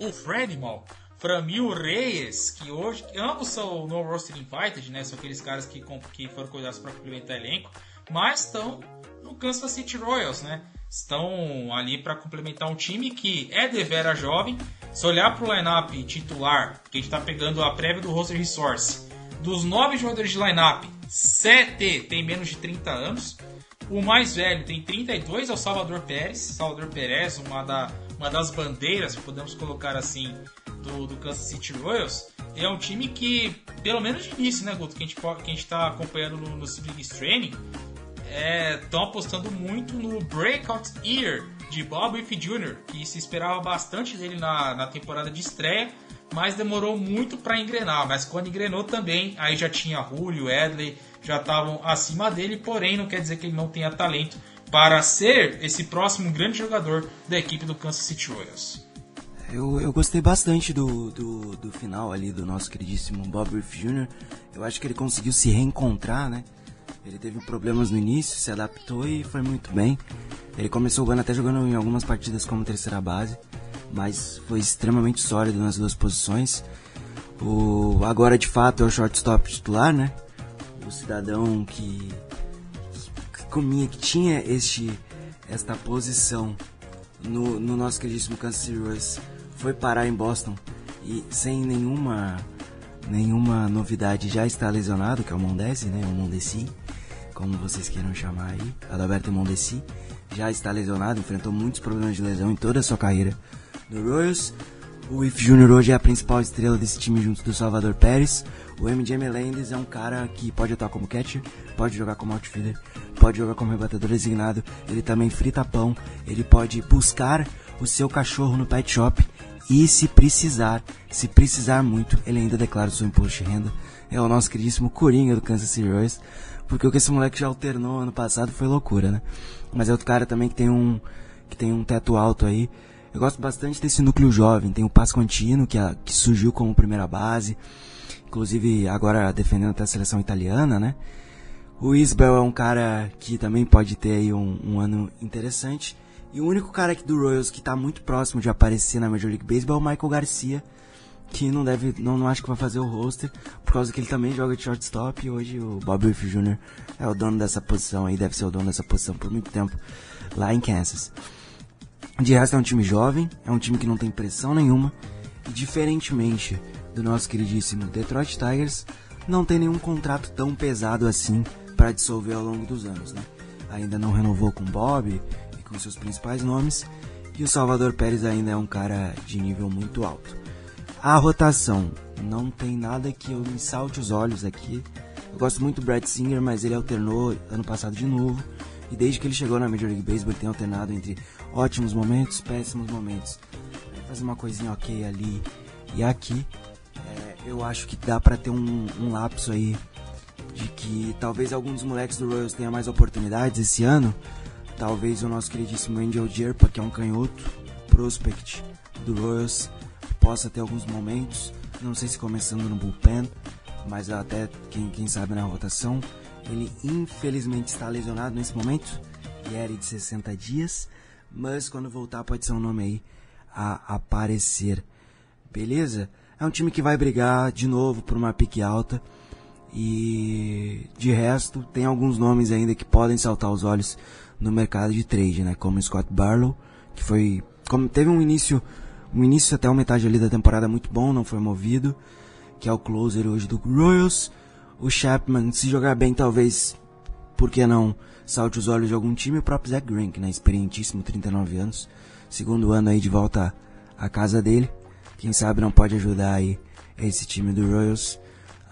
o Fredmal, Framil Reyes, que hoje ambos são no roster invited, né? São aqueles caras que, que foram cuidados para complementar elenco, mas estão no Kansas City Royals, né? Estão ali para complementar um time que é devera jovem. Se olhar para o lineup titular, que a gente está pegando a prévia do roster resource, Dos nove jogadores de lineup, sete tem menos de 30 anos. O mais velho tem 32, é o Salvador Pérez. Salvador Pérez, uma, da, uma das bandeiras, podemos colocar assim, do, do Kansas City Royals. É um time que, pelo menos de início, né, Guto, que a gente, tá acompanhando no, no Training, estão é, apostando muito no Breakout Year de Bob Wiff Jr., que se esperava bastante dele na, na temporada de estreia, mas demorou muito para engrenar. Mas quando engrenou também, aí já tinha Julio, Edley, já estavam acima dele, porém não quer dizer que ele não tenha talento para ser esse próximo grande jogador da equipe do Kansas City Royals. Eu, eu gostei bastante do, do, do final ali do nosso queridíssimo Bob Wiff Jr. Eu acho que ele conseguiu se reencontrar, né? Ele teve problemas no início, se adaptou e foi muito bem. Ele começou o ano até jogando em algumas partidas como terceira base, mas foi extremamente sólido nas duas posições. O agora de fato é o shortstop titular, né? O cidadão que, que comia, que tinha este esta posição no, no nosso queridíssimo Kansas City Royals foi parar em Boston e sem nenhuma nenhuma novidade já está lesionado, que é o Mondesi, né? O Mondesi como vocês queiram chamar aí, Adalberto Mondesi, já está lesionado, enfrentou muitos problemas de lesão em toda a sua carreira no Royals. O If Jr. hoje é a principal estrela desse time junto do Salvador Pérez. O MJ Melendez é um cara que pode atuar como catcher, pode jogar como outfielder, pode jogar como rebatedor designado, ele também frita pão, ele pode buscar o seu cachorro no pet shop e se precisar, se precisar muito, ele ainda declara o seu imposto de renda. É o nosso queridíssimo Coringa do Kansas City Royals. Porque o que esse moleque já alternou ano passado foi loucura, né? Mas é outro cara também que tem um, que tem um teto alto aí. Eu gosto bastante desse núcleo jovem. Tem o Pasquantino, que, a, que surgiu como primeira base. Inclusive agora defendendo até a seleção italiana, né? O Isbel é um cara que também pode ter aí um, um ano interessante. E o único cara aqui do Royals que está muito próximo de aparecer na Major League Baseball é o Michael Garcia, que não deve, não, não acho que vai fazer o roster, por causa que ele também joga de shortstop e hoje o Bob Wiff Jr. é o dono dessa posição aí, deve ser o dono dessa posição por muito tempo lá em Kansas. De resto é um time jovem, é um time que não tem pressão nenhuma, e diferentemente do nosso queridíssimo Detroit Tigers, não tem nenhum contrato tão pesado assim para dissolver ao longo dos anos, né? Ainda não renovou com Bob e com seus principais nomes, e o Salvador Pérez ainda é um cara de nível muito alto. A rotação. Não tem nada que eu me salte os olhos aqui. Eu gosto muito do Brad Singer, mas ele alternou ano passado de novo. E desde que ele chegou na Major League Baseball, ele tem alternado entre ótimos momentos, péssimos momentos. Faz uma coisinha ok ali e aqui. É, eu acho que dá para ter um, um lapso aí de que talvez alguns dos moleques do Royals tenham mais oportunidades esse ano. Talvez o nosso queridíssimo Angel Jerpa, que é um canhoto prospect do Royals, possa ter alguns momentos, não sei se começando no bullpen, mas até quem, quem sabe na rotação. Ele infelizmente está lesionado nesse momento, e era de 60 dias, mas quando voltar pode ser um nome aí a aparecer. Beleza? É um time que vai brigar de novo por uma pique alta. E de resto, tem alguns nomes ainda que podem saltar os olhos no mercado de trade, né? Como Scott Barlow, que foi. Como teve um início o início até a metade ali da temporada muito bom, não foi movido, que é o closer hoje do Royals. O Chapman, se jogar bem, talvez, por que não, salte os olhos de algum time. O próprio Zach Grink, né, experientíssimo, 39 anos, segundo ano aí de volta à casa dele. Quem sabe não pode ajudar aí esse time do Royals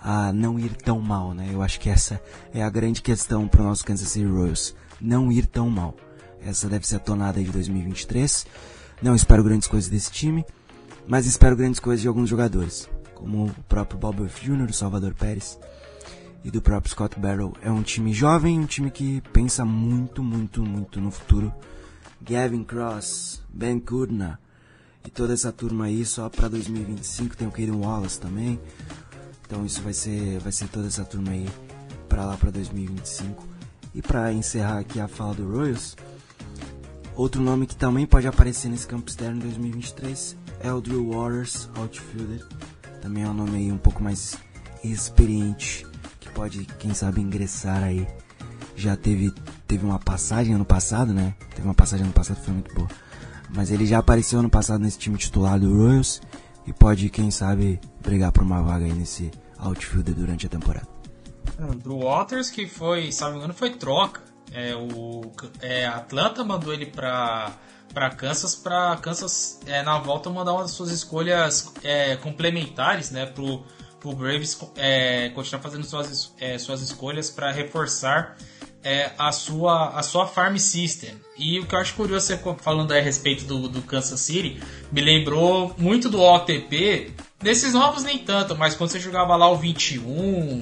a não ir tão mal, né? Eu acho que essa é a grande questão para o nosso Kansas City Royals, não ir tão mal. Essa deve ser a tonada de 2023. Não espero grandes coisas desse time, mas espero grandes coisas de alguns jogadores, como o próprio Bob Jr., Salvador Pérez e do próprio Scott Barrow. É um time jovem, um time que pensa muito, muito, muito no futuro. Gavin Cross, Ben Kudna e toda essa turma aí só para 2025 tem o Caden Wallace também. Então isso vai ser vai ser toda essa turma aí para lá para 2025. E para encerrar aqui a fala do Royals, Outro nome que também pode aparecer nesse campo externo em 2023 é o Drew Waters, outfielder. Também é um nome aí um pouco mais experiente, que pode, quem sabe, ingressar aí. Já teve, teve uma passagem ano passado, né? Teve uma passagem ano passado que foi muito boa. Mas ele já apareceu ano passado nesse time titular do Royals e pode, quem sabe, brigar por uma vaga aí nesse outfielder durante a temporada. Do Waters, que foi, se não me engano, foi troca. É, o é, Atlanta mandou ele para para Kansas, para Kansas é, na volta mandar uma das suas escolhas é, complementares, né, pro, pro Braves é, continuar fazendo suas, é, suas escolhas para reforçar é, a, sua, a sua farm system. E o que eu acho curioso, você falando a respeito do, do Kansas City, me lembrou muito do OTP, desses novos nem tanto, mas quando você jogava lá o 21,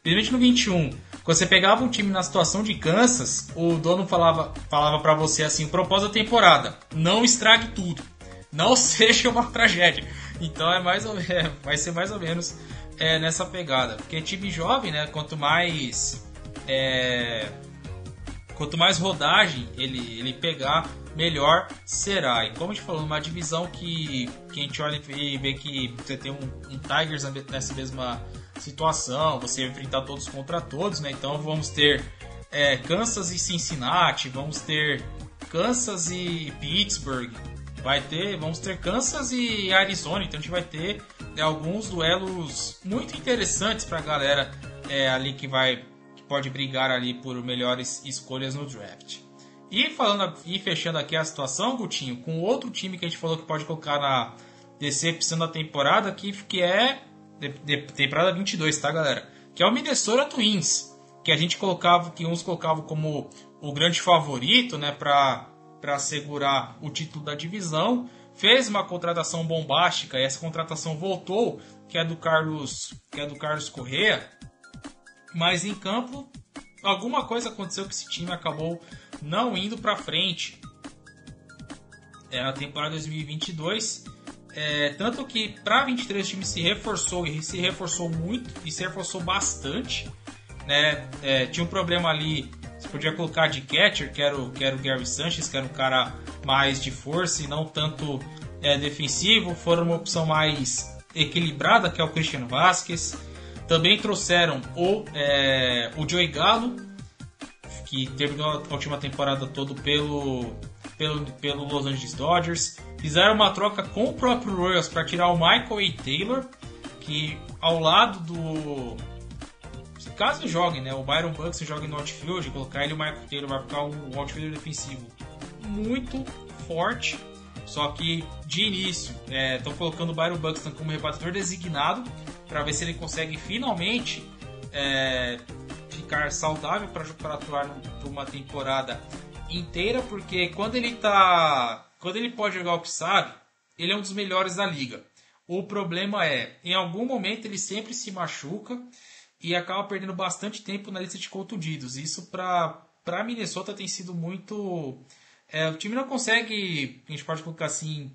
principalmente no 21, quando você pegava um time na situação de Kansas, o dono falava, falava para você assim, o propósito da temporada, não estrague tudo. Não seja uma tragédia. Então é mais ou é, vai ser mais ou menos é, nessa pegada. Porque time jovem, né? Quanto mais. É, quanto mais rodagem ele, ele pegar, melhor será. E como a gente falou, numa divisão que, que a gente olha e vê que você tem um, um Tigers nessa mesma situação, você enfrentar todos contra todos, né? Então vamos ter é, Kansas e Cincinnati, vamos ter Kansas e Pittsburgh, vai ter, vamos ter Kansas e Arizona, então a gente vai ter né, alguns duelos muito interessantes para a galera é, ali que vai pode brigar ali por melhores escolhas no draft. E falando e fechando aqui a situação, Gutinho, com outro time que a gente falou que pode colocar na decepção da temporada, que, que é de, de, temporada 22, tá, galera? Que é o Minnesota Twins, que a gente colocava, que uns colocavam como o grande favorito, né, para para assegurar o título da divisão. Fez uma contratação bombástica e essa contratação voltou, que é do Carlos, que é do Carlos Correa. Mas em campo, alguma coisa aconteceu que esse time acabou não indo para frente. É a temporada 2022 é, tanto que para 23 o time se reforçou e se reforçou muito e se reforçou bastante. Né? É, tinha um problema ali, você podia colocar de catcher, que era o, que o Gary Sanchez, que era um cara mais de força e não tanto é, defensivo. Foram uma opção mais equilibrada, que é o Christian Vasquez. Também trouxeram o, é, o Joey Gallo, que terminou a última temporada todo pelo, pelo, pelo Los Angeles Dodgers. Fizeram uma troca com o próprio Royals para tirar o Michael A. Taylor, que ao lado do. Caso jogue, né? O Byron Bucks jogue no outfield, colocar ele o Michael Taylor vai ficar um outfielder defensivo muito forte. Só que de início estão é, colocando o Byron Buxton como rebatedor designado para ver se ele consegue finalmente é, ficar saudável para atuar por uma temporada inteira, porque quando ele tá quando ele pode jogar o que sabe, ele é um dos melhores da liga. O problema é, em algum momento ele sempre se machuca e acaba perdendo bastante tempo na lista de contundidos. Isso para Minnesota tem sido muito. É, o time não consegue, a gente pode colocar assim,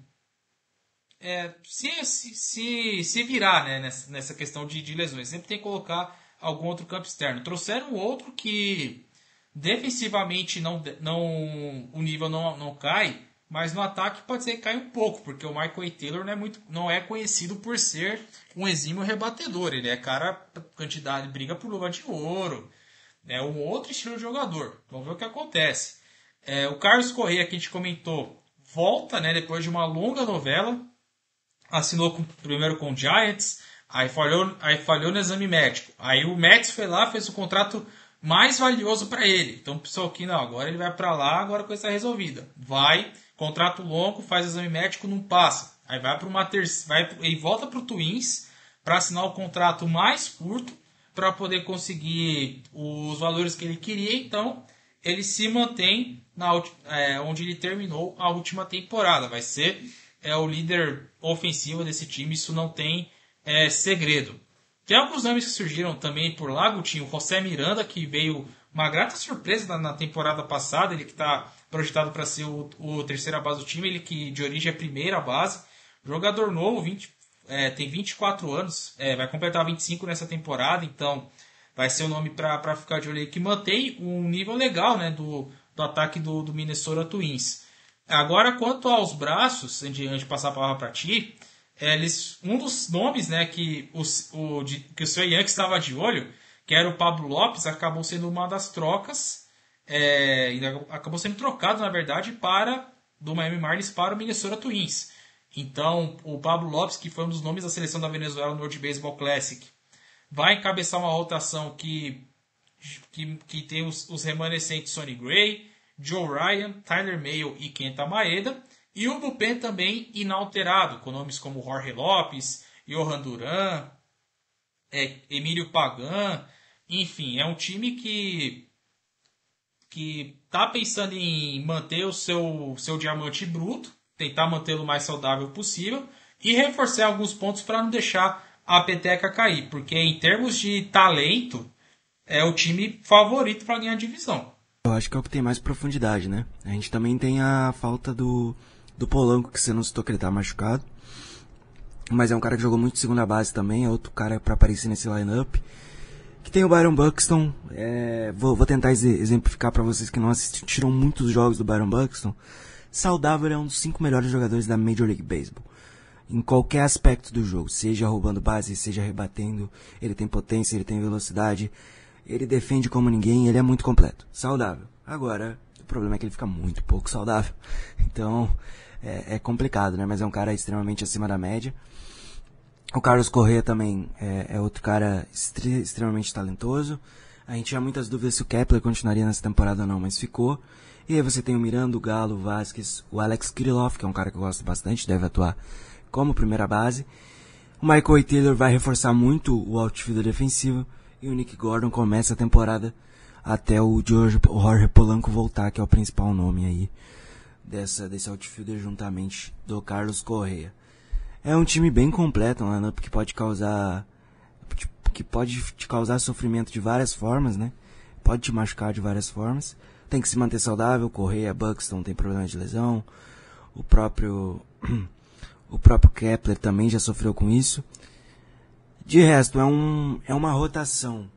é, se, se, se, virar né, nessa, nessa questão de, de lesões. Sempre tem que colocar algum outro campo externo. Trouxeram outro que defensivamente não, não o nível não, não cai, mas no ataque pode ser que caia um pouco, porque o Michael. Taylor não é, muito, não é conhecido por ser um exímio rebatedor. Ele é cara, quantidade, briga por luva de ouro. É um outro estilo de jogador. Vamos ver o que acontece. É, o Carlos Correia, que a gente comentou, volta né, depois de uma longa novela. Assinou com, primeiro com o Giants, aí falhou, aí falhou no exame médico. Aí o Mets foi lá, fez o contrato mais valioso para ele. Então pensou que não, agora ele vai para lá, agora a coisa está resolvida. Vai, Contrato longo, faz exame médico, não passa. Aí vai para uma terceira, vai e volta para o Twins para assinar o contrato mais curto para poder conseguir os valores que ele queria. Então ele se mantém na é, onde ele terminou a última temporada. Vai ser é o líder ofensivo desse time. Isso não tem é, segredo. Tem alguns nomes que surgiram também por lá, Tinha o José Miranda, que veio uma grata surpresa na, na temporada passada. Ele que está projetado para ser o, o terceira base do time, ele que de origem é primeira base. Jogador novo, 20, é, tem 24 anos, é, vai completar 25 nessa temporada, então vai ser o nome para ficar de olho aí, que mantém um nível legal né, do, do ataque do, do Minnesota Twins. Agora, quanto aos braços, antes de passar a palavra para ti, é, eles, um dos nomes né, que, os, o, de, que o seu Yankees estava de olho, que era o Pablo Lopes, acabou sendo uma das trocas é, acabou sendo trocado, na verdade, para do Miami Marlins para o Minnesota Twins. Então, o Pablo Lopes, que foi um dos nomes da seleção da Venezuela no World Baseball Classic, vai encabeçar uma rotação que, que, que tem os, os remanescentes Sonny Gray, Joe Ryan, Tyler Mayo e Kenta Maeda. E o bullpen também inalterado, com nomes como Jorge Lopes, Johan Duran, é, Emílio Pagan. Enfim, é um time que que está pensando em manter o seu, seu diamante bruto, tentar mantê-lo o mais saudável possível e reforçar alguns pontos para não deixar a peteca cair, porque em termos de talento é o time favorito para ganhar a divisão. Eu acho que é o que tem mais profundidade, né? A gente também tem a falta do, do Polanco, que você não citou que ele tá machucado. Mas é um cara que jogou muito segunda base também, é outro cara para aparecer nesse lineup. Que tem o Byron Buxton. É, vou, vou tentar exemplificar para vocês que não assistiram muitos jogos do Byron Buxton. Saudável é um dos cinco melhores jogadores da Major League Baseball. Em qualquer aspecto do jogo, seja roubando base, seja rebatendo, ele tem potência, ele tem velocidade, ele defende como ninguém, ele é muito completo. Saudável. Agora, o problema é que ele fica muito pouco saudável. Então, é, é complicado, né? Mas é um cara extremamente acima da média. O Carlos Correa também é, é outro cara extremamente talentoso. A gente tinha muitas dúvidas se o Kepler continuaria nessa temporada ou não, mas ficou. E aí você tem o Miranda, o Galo, o Vasquez, o Alex Kirillov, que é um cara que eu gosto bastante, deve atuar como primeira base. O Michael. Taylor vai reforçar muito o outfield defensivo. E o Nick Gordon começa a temporada até o George, o Jorge Polanco voltar, que é o principal nome aí dessa, desse outfielder juntamente do Carlos Correa. É um time bem completo, um lineup que pode causar que pode te causar sofrimento de várias formas, né? Pode te machucar de várias formas. Tem que se manter saudável, Correia, Buxton tem problema de lesão. O próprio o próprio Kepler também já sofreu com isso. De resto, é um é uma rotação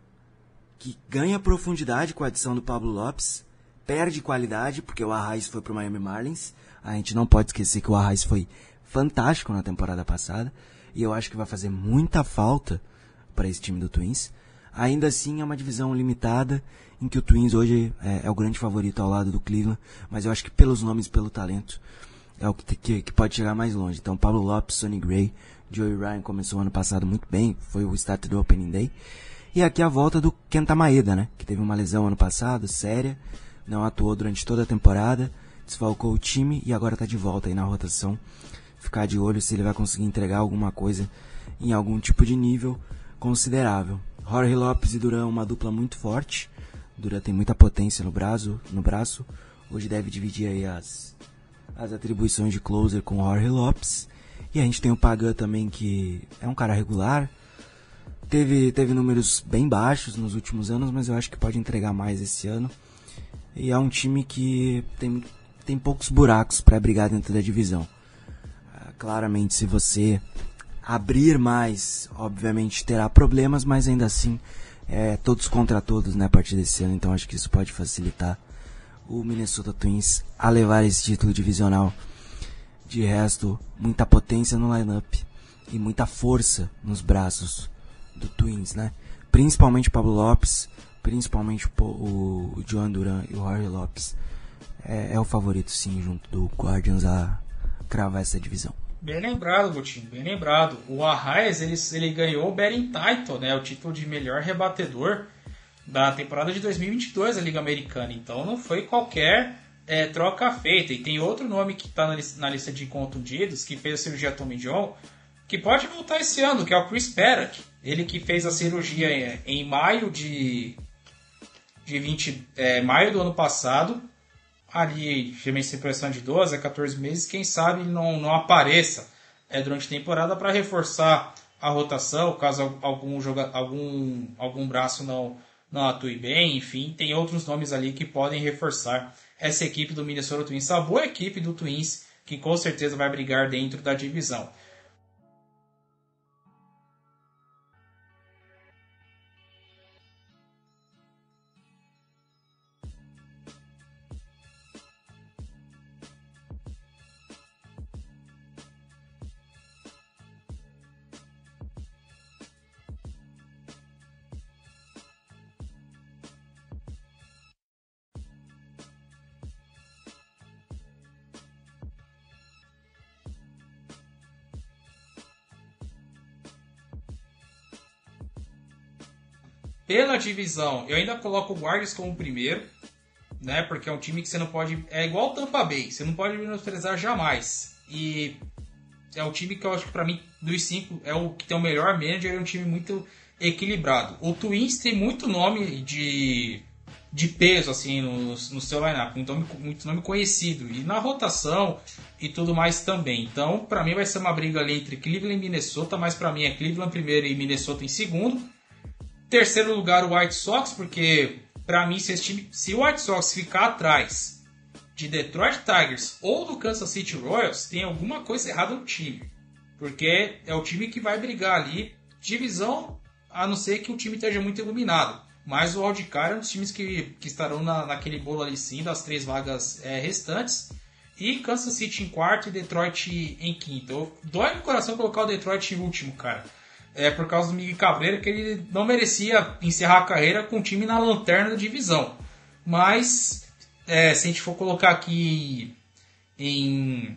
que ganha profundidade com a adição do Pablo Lopes, perde qualidade porque o Arraes foi pro Miami Marlins. A gente não pode esquecer que o Arraes foi fantástico na temporada passada e eu acho que vai fazer muita falta para esse time do Twins. Ainda assim é uma divisão limitada em que o Twins hoje é, é, o grande favorito ao lado do Cleveland, mas eu acho que pelos nomes, pelo talento, é o que, que, que pode chegar mais longe. Então Pablo Lopes, Sonny Gray, Joey Ryan começou ano passado muito bem, foi o start do Opening Day. E aqui a volta do Kenta Maeda, né, que teve uma lesão ano passado, séria, não atuou durante toda a temporada, desfalcou o time e agora está de volta aí na rotação ficar de olho se ele vai conseguir entregar alguma coisa em algum tipo de nível considerável. Jorge Lopes e Duran uma dupla muito forte. Duran tem muita potência no braço, no braço. Hoje deve dividir aí as, as atribuições de closer com Jorge Lopes. E a gente tem o Pagan também que é um cara regular. Teve, teve números bem baixos nos últimos anos, mas eu acho que pode entregar mais esse ano. E é um time que tem, tem poucos buracos para brigar dentro da divisão claramente, se você abrir mais, obviamente terá problemas, mas ainda assim, é todos contra todos né, a partir desse ano, então acho que isso pode facilitar o Minnesota Twins a levar esse título divisional. De resto, muita potência no lineup e muita força nos braços do Twins, né? Principalmente o Pablo Lopes, principalmente o, John Duran e o Harry Lopes. É, é o favorito, sim, junto do Guardians a cravar essa divisão. Bem lembrado, Gutinho, bem lembrado. O Arraes, ele, ele ganhou o Betting Title, né, o título de melhor rebatedor da temporada de 2022 da Liga Americana. Então não foi qualquer é, troca feita. E tem outro nome que está na, na, lista de contundidos, que fez a cirurgia Tommy John, que pode voltar esse ano, que é o Chris Paddock. Ele que fez a cirurgia em, em maio de, de 20, é, maio do ano passado ali tivesse impressão de 12 a 14 meses, quem sabe não, não apareça é, durante a temporada para reforçar a rotação, caso algum, joga, algum, algum braço não, não atue bem, enfim, tem outros nomes ali que podem reforçar essa equipe do Minnesota Twins, a boa equipe do Twins, que com certeza vai brigar dentro da divisão. Pela divisão, eu ainda coloco o Guardians como primeiro, né? Porque é um time que você não pode. É igual o Tampa Bay, você não pode menosprezar jamais. E é um time que eu acho que pra mim, dos cinco, é o que tem o melhor manager, é um time muito equilibrado. O Twins tem muito nome de, de peso assim no, no seu lineup, muito nome, muito nome conhecido. E na rotação e tudo mais também. Então, para mim vai ser uma briga ali entre Cleveland e Minnesota, mas para mim é Cleveland primeiro e Minnesota em segundo. Terceiro lugar o White Sox, porque para mim se, time, se o White Sox ficar atrás de Detroit Tigers ou do Kansas City Royals, tem alguma coisa errada no time. Porque é o time que vai brigar ali divisão a não ser que o time esteja muito iluminado. Mas o Wildcard é um dos times que, que estarão na, naquele bolo ali sim, das três vagas é, restantes. E Kansas City em quarto e Detroit em quinto. Dói no coração colocar o Detroit em último, cara. É por causa do Miguel Cabreira que ele não merecia encerrar a carreira com o time na lanterna da divisão. Mas é, se a gente for colocar aqui em,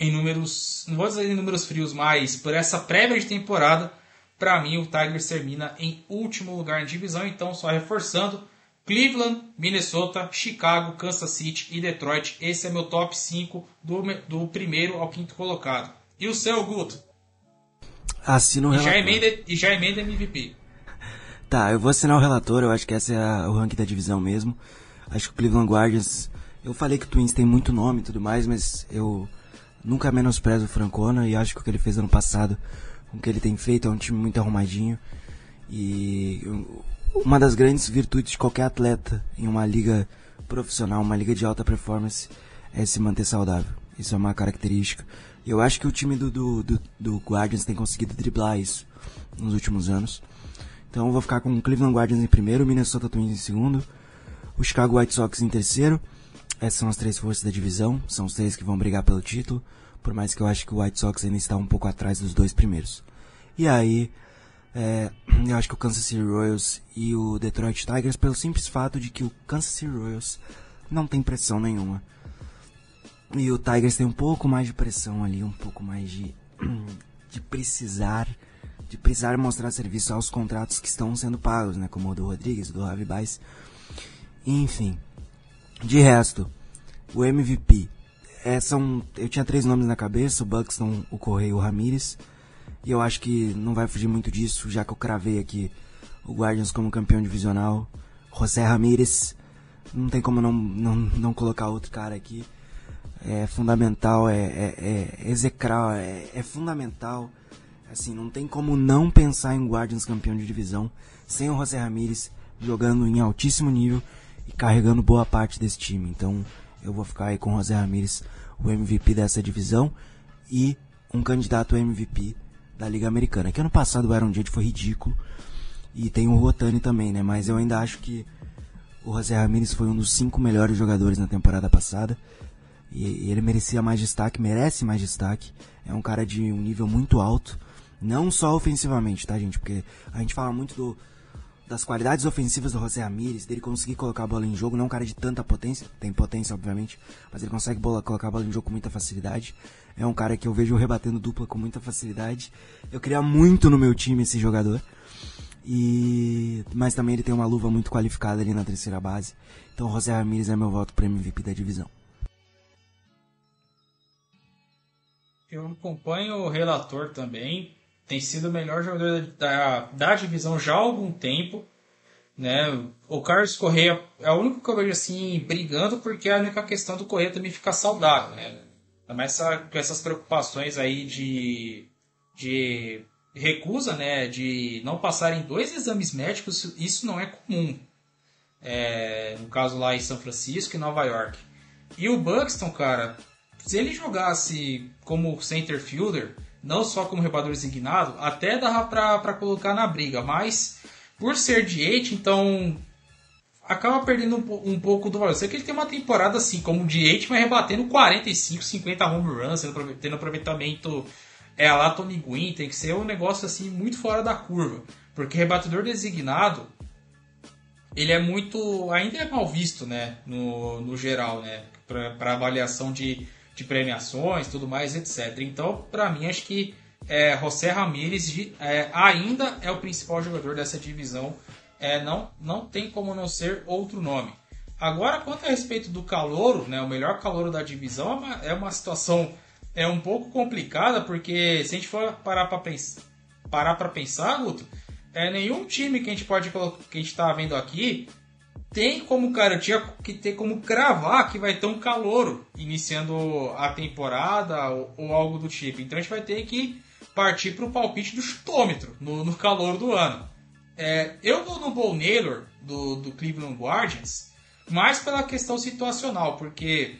em números, não vou dizer em números frios, mas por essa prévia de temporada, para mim, o Tigers termina em último lugar na divisão. Então, só reforçando: Cleveland, Minnesota, Chicago, Kansas City e Detroit. Esse é meu top 5 do, do primeiro ao quinto colocado. E o seu, Guto? Assina o e já, emenda, e já emenda MVP. Tá, eu vou assinar o relator, eu acho que esse é a- o ranking da divisão mesmo. Acho que o Cleveland Guardians. Eu falei que o Twins tem muito nome e tudo mais, mas eu nunca menosprezo o Francona e acho que o que ele fez ano passado, o que ele tem feito, é um time muito arrumadinho. E um- uma das grandes virtudes de qualquer atleta em uma liga profissional, uma liga de alta performance, é se manter saudável. Isso é uma característica. Eu acho que o time do, do, do, do Guardians tem conseguido driblar isso nos últimos anos. Então eu vou ficar com o Cleveland Guardians em primeiro, o Minnesota Twins em segundo, o Chicago White Sox em terceiro. Essas são as três forças da divisão, são os três que vão brigar pelo título, por mais que eu acho que o White Sox ainda está um pouco atrás dos dois primeiros. E aí, é, eu acho que o Kansas City Royals e o Detroit Tigers, pelo simples fato de que o Kansas City Royals não tem pressão nenhuma. E o Tigers tem um pouco mais de pressão ali, um pouco mais de, de precisar, de precisar mostrar serviço aos contratos que estão sendo pagos, né? Como o do Rodrigues, do Javi Baez. Enfim. De resto, o MVP. É, são, eu tinha três nomes na cabeça, o Buxton, o Correia e o Ramirez. E eu acho que não vai fugir muito disso, já que eu cravei aqui o Guardians como campeão divisional. José Ramirez. Não tem como não, não, não colocar outro cara aqui é fundamental, é, é, é é, é fundamental. Assim, não tem como não pensar em Guardians campeão de divisão sem o José Ramírez jogando em altíssimo nível e carregando boa parte desse time. Então, eu vou ficar aí com o José Ramírez, o MVP dessa divisão e um candidato MVP da Liga Americana. Que ano passado o Aaron Judge foi ridículo e tem o Rotani também, né? Mas eu ainda acho que o José Ramírez foi um dos cinco melhores jogadores na temporada passada. E, ele merecia mais destaque, merece mais destaque. É um cara de um nível muito alto. Não só ofensivamente, tá, gente? Porque a gente fala muito do, das qualidades ofensivas do José Ramírez, dele conseguir colocar a bola em jogo. Não é um cara de tanta potência, tem potência, obviamente, mas ele consegue bola, colocar a bola em jogo com muita facilidade. É um cara que eu vejo rebatendo dupla com muita facilidade. Eu queria muito no meu time esse jogador. E mas também ele tem uma luva muito qualificada ali na terceira base. Então o José Ramírez é meu voto para MVP da divisão. Eu acompanho o relator também. Tem sido o melhor jogador da, da divisão já há algum tempo. Né? O Carlos Correia é o único que eu vejo assim brigando, porque é a única questão do Correia também ficar saudável. Né? Essa, com essas preocupações aí de, de recusa, né? de não passarem dois exames médicos, isso não é comum. É, no caso lá em São Francisco e Nova York. E o Buxton, cara, se ele jogasse como center fielder, não só como rebatedor designado, até dava pra colocar na briga, mas por ser DH, então acaba perdendo um, um pouco do valor. Sei que ele tem uma temporada assim, como DH, mas rebatendo 45, 50 home runs, tendo aproveitamento é lá Tony Gwynn, tem que ser um negócio assim muito fora da curva. Porque rebatedor designado, ele é muito. ainda é mal visto, né? No, no geral, né? Para avaliação de, de premiações, tudo mais, etc. Então, para mim, acho que é, José Ramírez é, ainda é o principal jogador dessa divisão é, não, não tem como não ser outro nome. Agora, quanto a respeito do calouro, né, o melhor calouro da divisão é uma, é uma situação é um pouco complicada, porque se a gente for parar para pensar, parar para pensar, Guto, é nenhum time que a gente pode que a gente está vendo aqui tem como garantia que ter como cravar que vai ter um calouro iniciando a temporada ou, ou algo do tipo. Então a gente vai ter que partir para o palpite do chutômetro no, no calor do ano. É, eu vou no Bo Naylor do, do Cleveland Guardians mais pela questão situacional, porque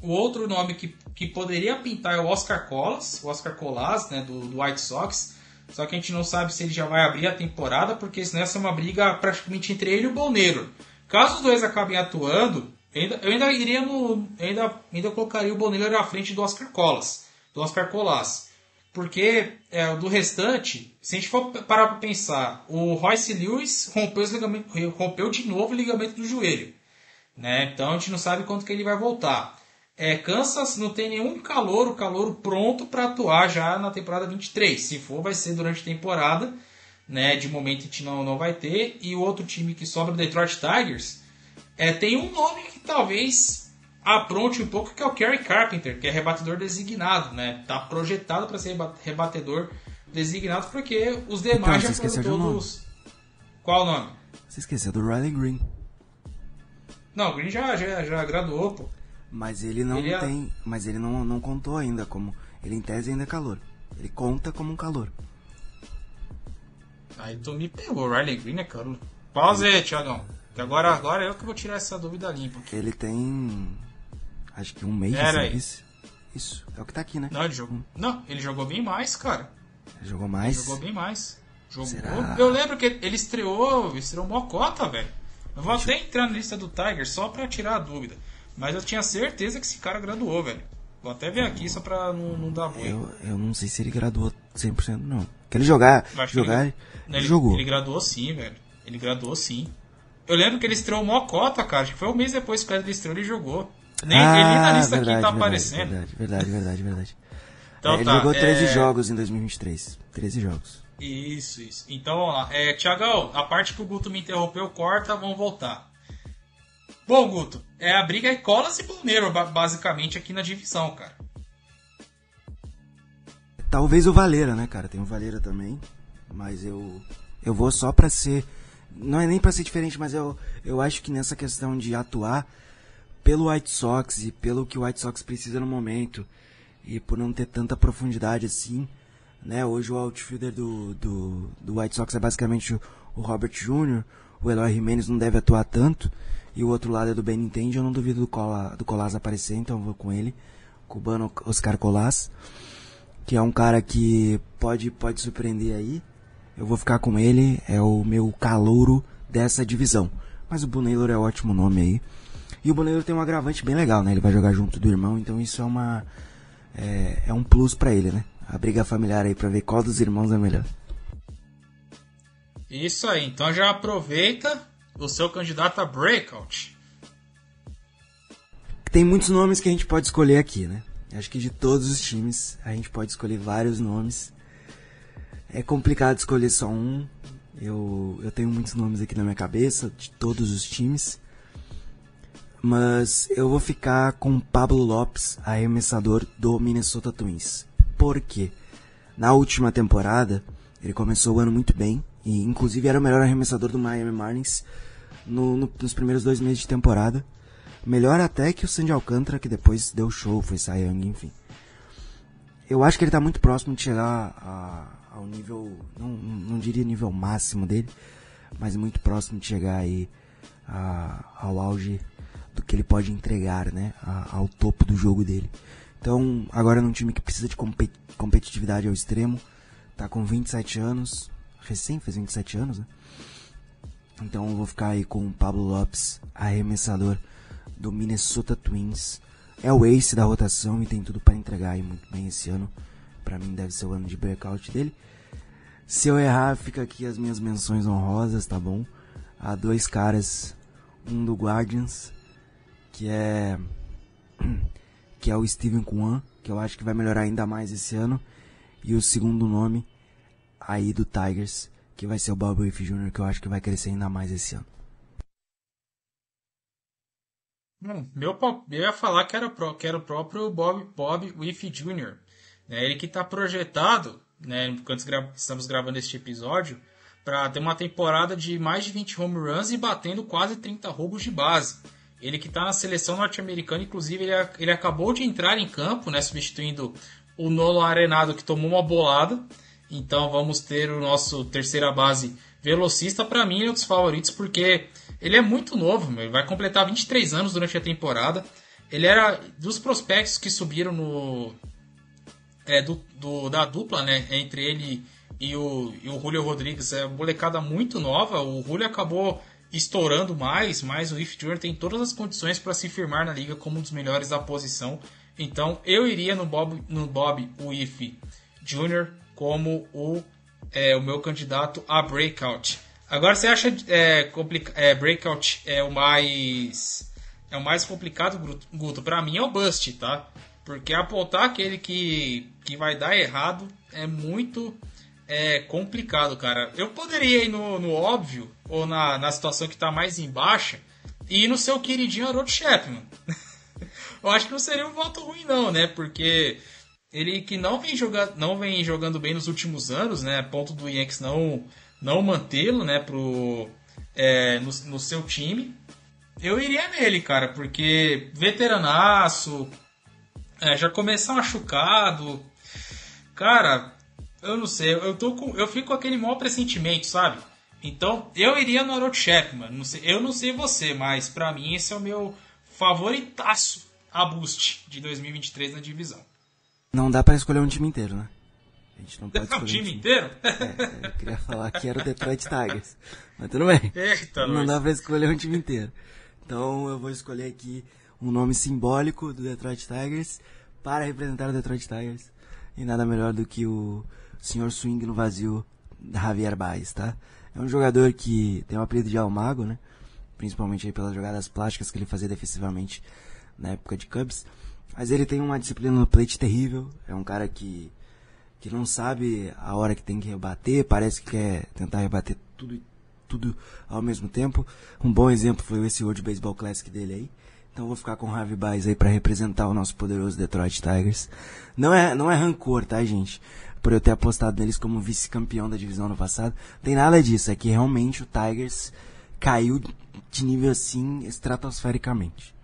o outro nome que, que poderia pintar é o Oscar Colas, o Oscar Colas, né, do, do White Sox. Só que a gente não sabe se ele já vai abrir a temporada, porque senão essa é uma briga praticamente entre ele e o Boneiro. Caso os dois acabem atuando, ainda, eu ainda iria no. Ainda, ainda colocaria o Boneiro à frente do Oscar Colas. Do Oscar Colas. Porque é, do restante, se a gente for parar para pensar, o Royce Lewis rompeu, rompeu de novo o ligamento do joelho. Né? Então a gente não sabe quanto que ele vai voltar. É, Kansas não tem nenhum calor, o calor pronto para atuar já na temporada 23. Se for, vai ser durante a temporada. Né? De momento a gente não, não vai ter. E o outro time que sobra, o Detroit Tigers, é, tem um nome que talvez apronte um pouco, que é o Kerry Carpenter, que é rebatedor designado. Né? Tá projetado para ser rebatedor designado porque os demais então, já foram todos. Qual o nome? Você esqueceu do Riley Green. Não, o Green já, já, já graduou, pô. Mas ele não Ele é- tem. Mas ele não, não contou ainda como. Ele em tese ainda é calor. Ele conta como um calor. Aí tu me pegou, Riley Green é caro. Pausa aí, Thiagão. Que agora, agora eu que vou tirar essa dúvida limpa. aqui. Ele tem. Acho que um mês Pera aí. serviço. Isso. É o que tá aqui, né? Não, ele jogou. Não, ele jogou bem mais, cara. Ele jogou Ele mais. jogou bem mais. Jogou. Será? Eu lembro que ele estreou, estreou mocota, velho. Eu vou até entrar na lista do Tiger só pra tirar a dúvida. Mas eu tinha certeza que esse cara graduou, velho. Vou até ver aqui só pra não, não dar boi. Eu, eu não sei se ele graduou 100%, não. Que ele jogar. Jogar. ele, Ele, ele, jogou. Ele graduou sim, velho. Ele graduou sim. Eu lembro que ele estreou mocota, cara. Acho que foi um mês depois que ele estreou, ele jogou. Nem, ele nem na lista aqui tá Ah, verdade, aparecendo. Verdade, verdade, verdade, verdade. Então É, ele tá, jogou 13 é, jogos em 2023. 13 jogos. Isso, isso. Então vamos lá. É, Tiagão, a parte que o Guto me interrompeu, corta, vamos voltar. Bom, Guto, é a briga é Colas e Bruneiro, ba- basicamente, aqui na divisão, cara. Talvez o Valeira, né, cara? Tem o Valeira também. Mas eu. Eu vou só pra ser. Não é nem pra ser diferente, mas eu, eu acho que nessa questão de atuar pelo White Sox e pelo que o White Sox precisa no momento, e por não ter tanta profundidade assim, né? Hoje o outfielder do, do, do White Sox é basicamente o, o Robert Jr., o Eloy Jimenez não deve atuar tanto, e o outro lado é do Benintendi, eu não duvido do, Cola, do Colas aparecer, então eu vou com ele, cubano Oscar Colas que é um cara que pode, pode surpreender aí. Eu vou ficar com ele, é o meu calouro dessa divisão. Mas o Bonaylor é um ótimo nome aí. E o Bonaylor tem um agravante bem legal, né? Ele vai jogar junto do irmão, então isso é uma é, é um plus pra ele, né? A briga familiar aí pra ver qual dos irmãos é melhor. Isso aí, então já aproveita o seu candidato a breakout. Tem muitos nomes que a gente pode escolher aqui, né? Acho que de todos os times a gente pode escolher vários nomes. É complicado escolher só um. Eu, eu tenho muitos nomes aqui na minha cabeça, de todos os times. Mas eu vou ficar com Pablo Lopes, arremessador do Minnesota Twins. Por quê? Na última temporada, ele começou o ano muito bem. E inclusive era o melhor arremessador do Miami Marlins no- no- nos primeiros dois meses de temporada. Melhor até que o Sandy Alcântara, que depois deu show, foi Young, enfim. Eu acho que ele tá muito próximo de chegar a- ao nível, não, não diria nível máximo dele, mas muito próximo de chegar aí a- ao auge do que ele pode entregar, né? A- ao topo do jogo dele. Então, agora num time que precisa de compe- competitividade ao extremo, tá com 27 anos, recém fez 27 anos, né? Então eu vou ficar aí com o Pablo Lopes, arremessador do Minnesota Twins. É o ace da rotação e tem tudo para entregar aí muito bem esse ano. Pra mim deve ser o ano de breakout dele. Se eu errar, fica aqui as minhas menções honrosas, tá bom? Há dois caras, um do Guardians, que é que é o Steven Kwan, que eu acho que vai melhorar ainda mais esse ano, e o segundo nome aí do Tigers, que vai ser o Bob Wiff Jr., que eu acho que vai crescer ainda mais esse ano. Hum, meu, eu ia falar que era, que era o próprio Bob, Bob Wiff Jr. Né? Ele que está projetado, né, enquanto estamos gravando este episódio, para ter uma temporada de mais de 20 home runs e batendo quase 30 roubos de base. Ele que está na seleção norte-americana, inclusive ele, ele acabou de entrar em campo, né, substituindo o Nolo Arenado que tomou uma bolada. Então vamos ter o nosso terceira base velocista. Para mim, é um dos favoritos porque ele é muito novo, ele vai completar 23 anos durante a temporada. Ele era dos prospectos que subiram no é, do, do, da dupla, né, entre ele e o, e o Julio Rodrigues. É uma molecada muito nova. O Julio acabou estourando mais, mas o If Jr. tem todas as condições para se firmar na liga como um dos melhores da posição. Então eu iria no Bob, no Bob If Jr. como o, é, o meu candidato a breakout. Agora você acha é, é, breakout é o mais é o mais complicado, Guto? Para mim é o bust, tá? Porque apontar aquele que, que vai dar errado é muito é complicado, cara. Eu poderia ir no, no óbvio, ou na, na situação que tá mais embaixo, e ir no seu queridinho Harold Chapman. eu acho que não seria um voto ruim, não, né? Porque ele que não vem, jogar, não vem jogando bem nos últimos anos, né? A ponto do Yankees não, não mantê-lo, né? Pro, é, no, no seu time. Eu iria nele, cara, porque veteranaço, é, já começar machucado. Cara, eu não sei, eu, tô com, eu fico com aquele mau pressentimento, sabe? Então, eu iria no Harold Chapman. Não sei, eu não sei você, mas para mim esse é o meu favoritaço a boost de 2023 na divisão. Não dá para escolher um time inteiro, né? A gente não pode escolher um time, um time inteiro? É, eu queria falar que era o Detroit Tigers. Mas tudo bem. Eita, não dá para escolher um time inteiro. Então eu vou escolher aqui um nome simbólico do Detroit Tigers para representar o Detroit Tigers. E nada melhor do que o senhor swing no vazio Javier Baez, tá? É um jogador que tem o apelido de Almago, né? Principalmente aí pelas jogadas plásticas que ele fazia defensivamente na época de Cubs. Mas ele tem uma disciplina no plate terrível. É um cara que, que não sabe a hora que tem que rebater. Parece que quer tentar rebater tudo, tudo ao mesmo tempo. Um bom exemplo foi esse World Baseball Classic dele aí. Então vou ficar com o Javi Baez aí para representar o nosso poderoso Detroit Tigers. Não é, não é rancor, tá, gente? por eu ter apostado neles como vice-campeão da divisão no passado. Tem nada disso, é que realmente o Tigers caiu de nível assim estratosfericamente.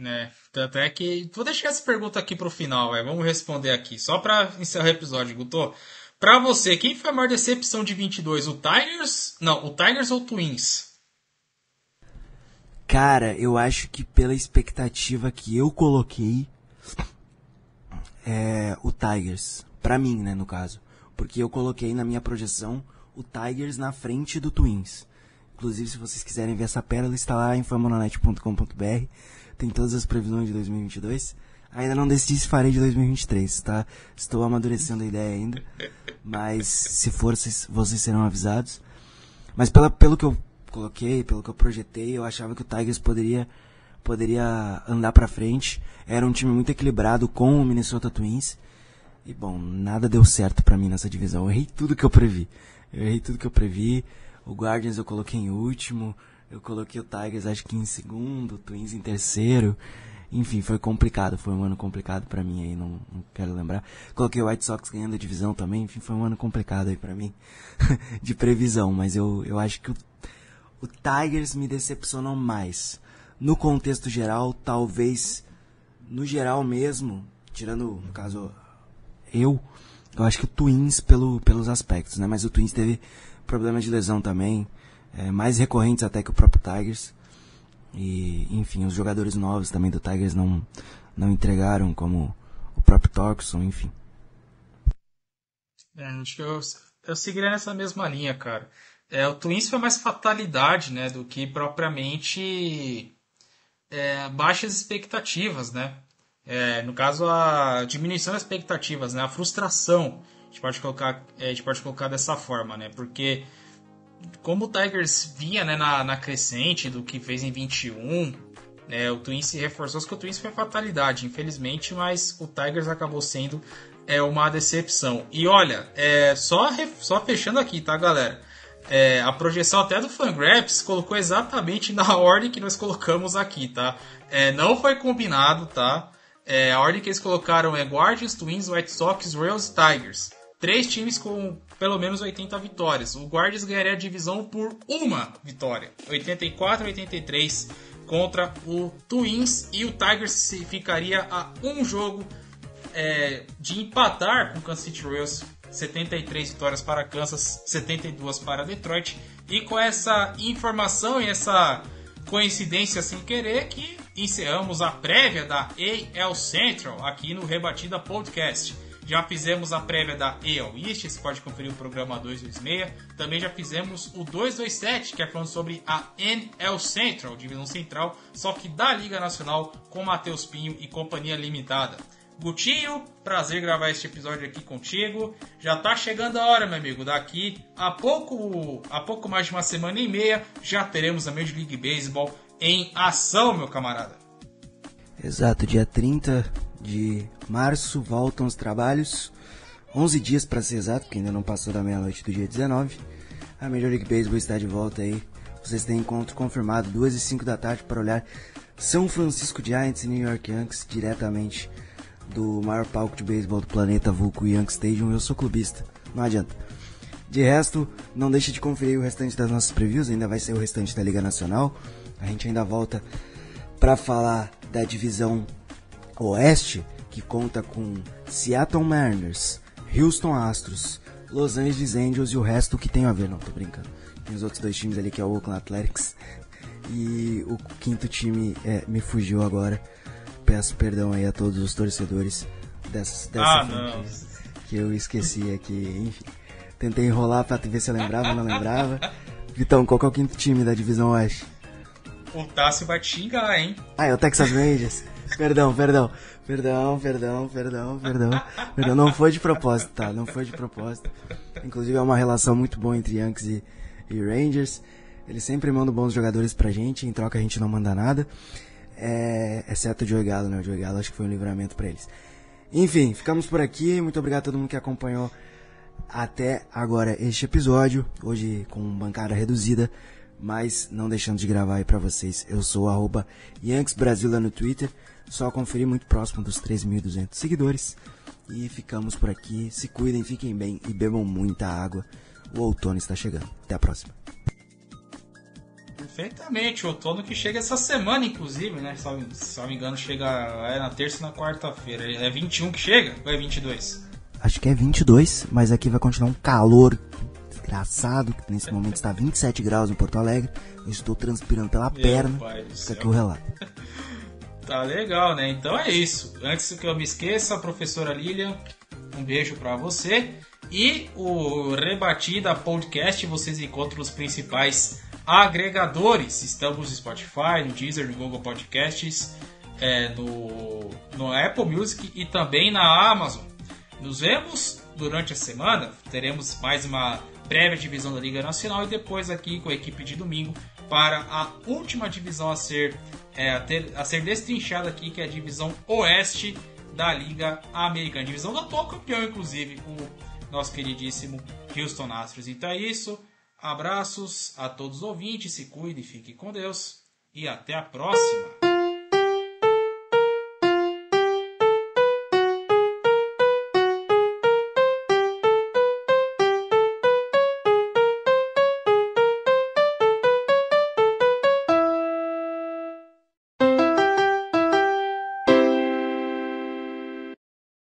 Né, tanto é que. Vou deixar essa pergunta aqui pro final, véio. vamos responder aqui. Só pra encerrar o episódio, Guto. Pra você, quem foi a maior decepção de 22? O Tigers? Não, o Tigers ou o Twins? Cara, eu acho que pela expectativa que eu coloquei, é, o Tigers. Pra mim, né, no caso. Porque eu coloquei na minha projeção o Tigers na frente do Twins. Inclusive, se vocês quiserem ver essa pérola, está lá em famonanet.com.br. Tem todas as previsões de 2022. Ainda não decidi se farei de 2023, tá? Estou amadurecendo a ideia ainda. Mas, se for, vocês, serão avisados. Mas pela, pelo que eu coloquei, pelo que eu projetei, eu achava que o Tigers poderia poderia andar para frente. Era um time muito equilibrado com o Minnesota Twins. E bom, nada deu certo para mim nessa divisão. Eu errei tudo que eu previ. Eu errei tudo que eu previ. O Guardians eu coloquei em último. Eu coloquei o Tigers acho que em segundo, o Twins em terceiro. Enfim, foi complicado. Foi um ano complicado para mim aí, não, não, quero lembrar. Coloquei o White Sox ganhando a divisão também. Enfim, foi um ano complicado aí para mim de previsão. Mas eu, eu acho que o, o Tigers me decepcionou mais no contexto geral, talvez no geral mesmo, tirando, no caso, eu, eu acho que o Twins pelo, pelos aspectos, né? Mas o Twins teve problemas de lesão também, é, mais recorrentes até que o próprio Tigers. E, enfim, os jogadores novos também do Tigers não, não entregaram, como o próprio Torkson, enfim. É, acho que eu, eu seguiria nessa mesma linha, cara. É, o Twins foi mais fatalidade, né, do que propriamente é, baixas expectativas, né? É, no caso, a diminuição das expectativas, né? A frustração, a gente pode colocar, é, a gente pode colocar dessa forma, né? Porque como o Tigers vinha né, na, na crescente do que fez em 21, né, o Twins se reforçou, que o Twins foi fatalidade, infelizmente, mas o Tigers acabou sendo é uma decepção. E olha, é, só, só fechando aqui, tá, galera? É, a projeção até do Fangraphs colocou exatamente na ordem que nós colocamos aqui, tá? É, não foi combinado, tá? É, a ordem que eles colocaram é Guardians, Twins, White Sox, Royals e Tigers. Três times com pelo menos 80 vitórias. O Guardians ganharia a divisão por uma vitória. 84 83 contra o Twins. E o Tigers ficaria a um jogo é, de empatar com o Kansas City Royals 73 vitórias para Kansas, 72 para Detroit. E com essa informação e essa coincidência sem querer que encerramos a prévia da AL Central aqui no Rebatida Podcast. Já fizemos a prévia da AL East, você pode conferir o programa 226. Também já fizemos o 227, que é falando sobre a NL Central, divisão central, só que da Liga Nacional com Matheus Pinho e Companhia Limitada. Gutinho, prazer gravar este episódio aqui contigo. Já tá chegando a hora, meu amigo. Daqui a pouco, a pouco mais de uma semana e meia, já teremos a Major League Baseball em ação, meu camarada. Exato, dia 30 de março voltam os trabalhos. 11 dias para ser exato, porque ainda não passou da meia-noite do dia 19. A Major League Baseball está de volta aí. Vocês têm encontro confirmado, 2 e 5 da tarde, para olhar São Francisco Giants e New York Yankees diretamente do maior palco de beisebol do planeta, Vulco Yankee Stadium, eu sou clubista, não adianta. De resto, não deixe de conferir o restante das nossas previews, ainda vai ser o restante da Liga Nacional. A gente ainda volta para falar da divisão Oeste, que conta com Seattle Mariners, Houston Astros, Los Angeles Angels e o resto que tem a ver, não tô brincando. Tem os outros dois times ali que é o Oakland Athletics e o quinto time é, me fugiu agora peço perdão aí a todos os torcedores dessa, dessa ah, que eu esqueci aqui, enfim. Tentei enrolar pra ver se eu lembrava, não lembrava. Vitão, qual que é o quinto time da divisão Oeste? O Tássio vai te xingar, hein? Ah, é o Texas Rangers. perdão, perdão. Perdão, perdão, perdão, perdão. Perdão, não foi de propósito, tá? Não foi de propósito. Inclusive é uma relação muito boa entre Yankees e, e Rangers. Eles sempre mandam bons jogadores pra gente, em troca a gente não manda nada é, exceto o Joey Galo, né? O Joey Galo acho que foi um livramento para eles. Enfim, ficamos por aqui. Muito obrigado a todo mundo que acompanhou até agora este episódio. Hoje com bancada reduzida, mas não deixando de gravar aí pra vocês. Eu sou arroba Brasil lá no Twitter. Só conferir muito próximo dos 3.200 seguidores. E ficamos por aqui. Se cuidem, fiquem bem e bebam muita água. O outono está chegando. Até a próxima. Perfeitamente, outono que chega essa semana, inclusive, né? Se não me engano, chega é na terça e na quarta-feira. É 21 que chega ou é 22? Acho que é 22, mas aqui vai continuar um calor desgraçado, que nesse momento está 27 graus em Porto Alegre. Eu estou transpirando pela Meu perna. Fica aqui o relato. tá legal, né? Então é isso. Antes que eu me esqueça, professora Lilian, um beijo para você. E o Rebatida Podcast, vocês encontram os principais agregadores. Estamos no Spotify, no Deezer, no Google Podcasts, é, no, no Apple Music e também na Amazon. Nos vemos durante a semana. Teremos mais uma prévia divisão da Liga Nacional e depois aqui com a equipe de domingo para a última divisão a ser, é, a, ter, a ser destrinchada aqui, que é a divisão Oeste da Liga Americana. Divisão do atual campeão, inclusive, o nosso queridíssimo Houston Astros. Então é isso. Abraços a todos os ouvintes, se cuide, fique com Deus e até a próxima!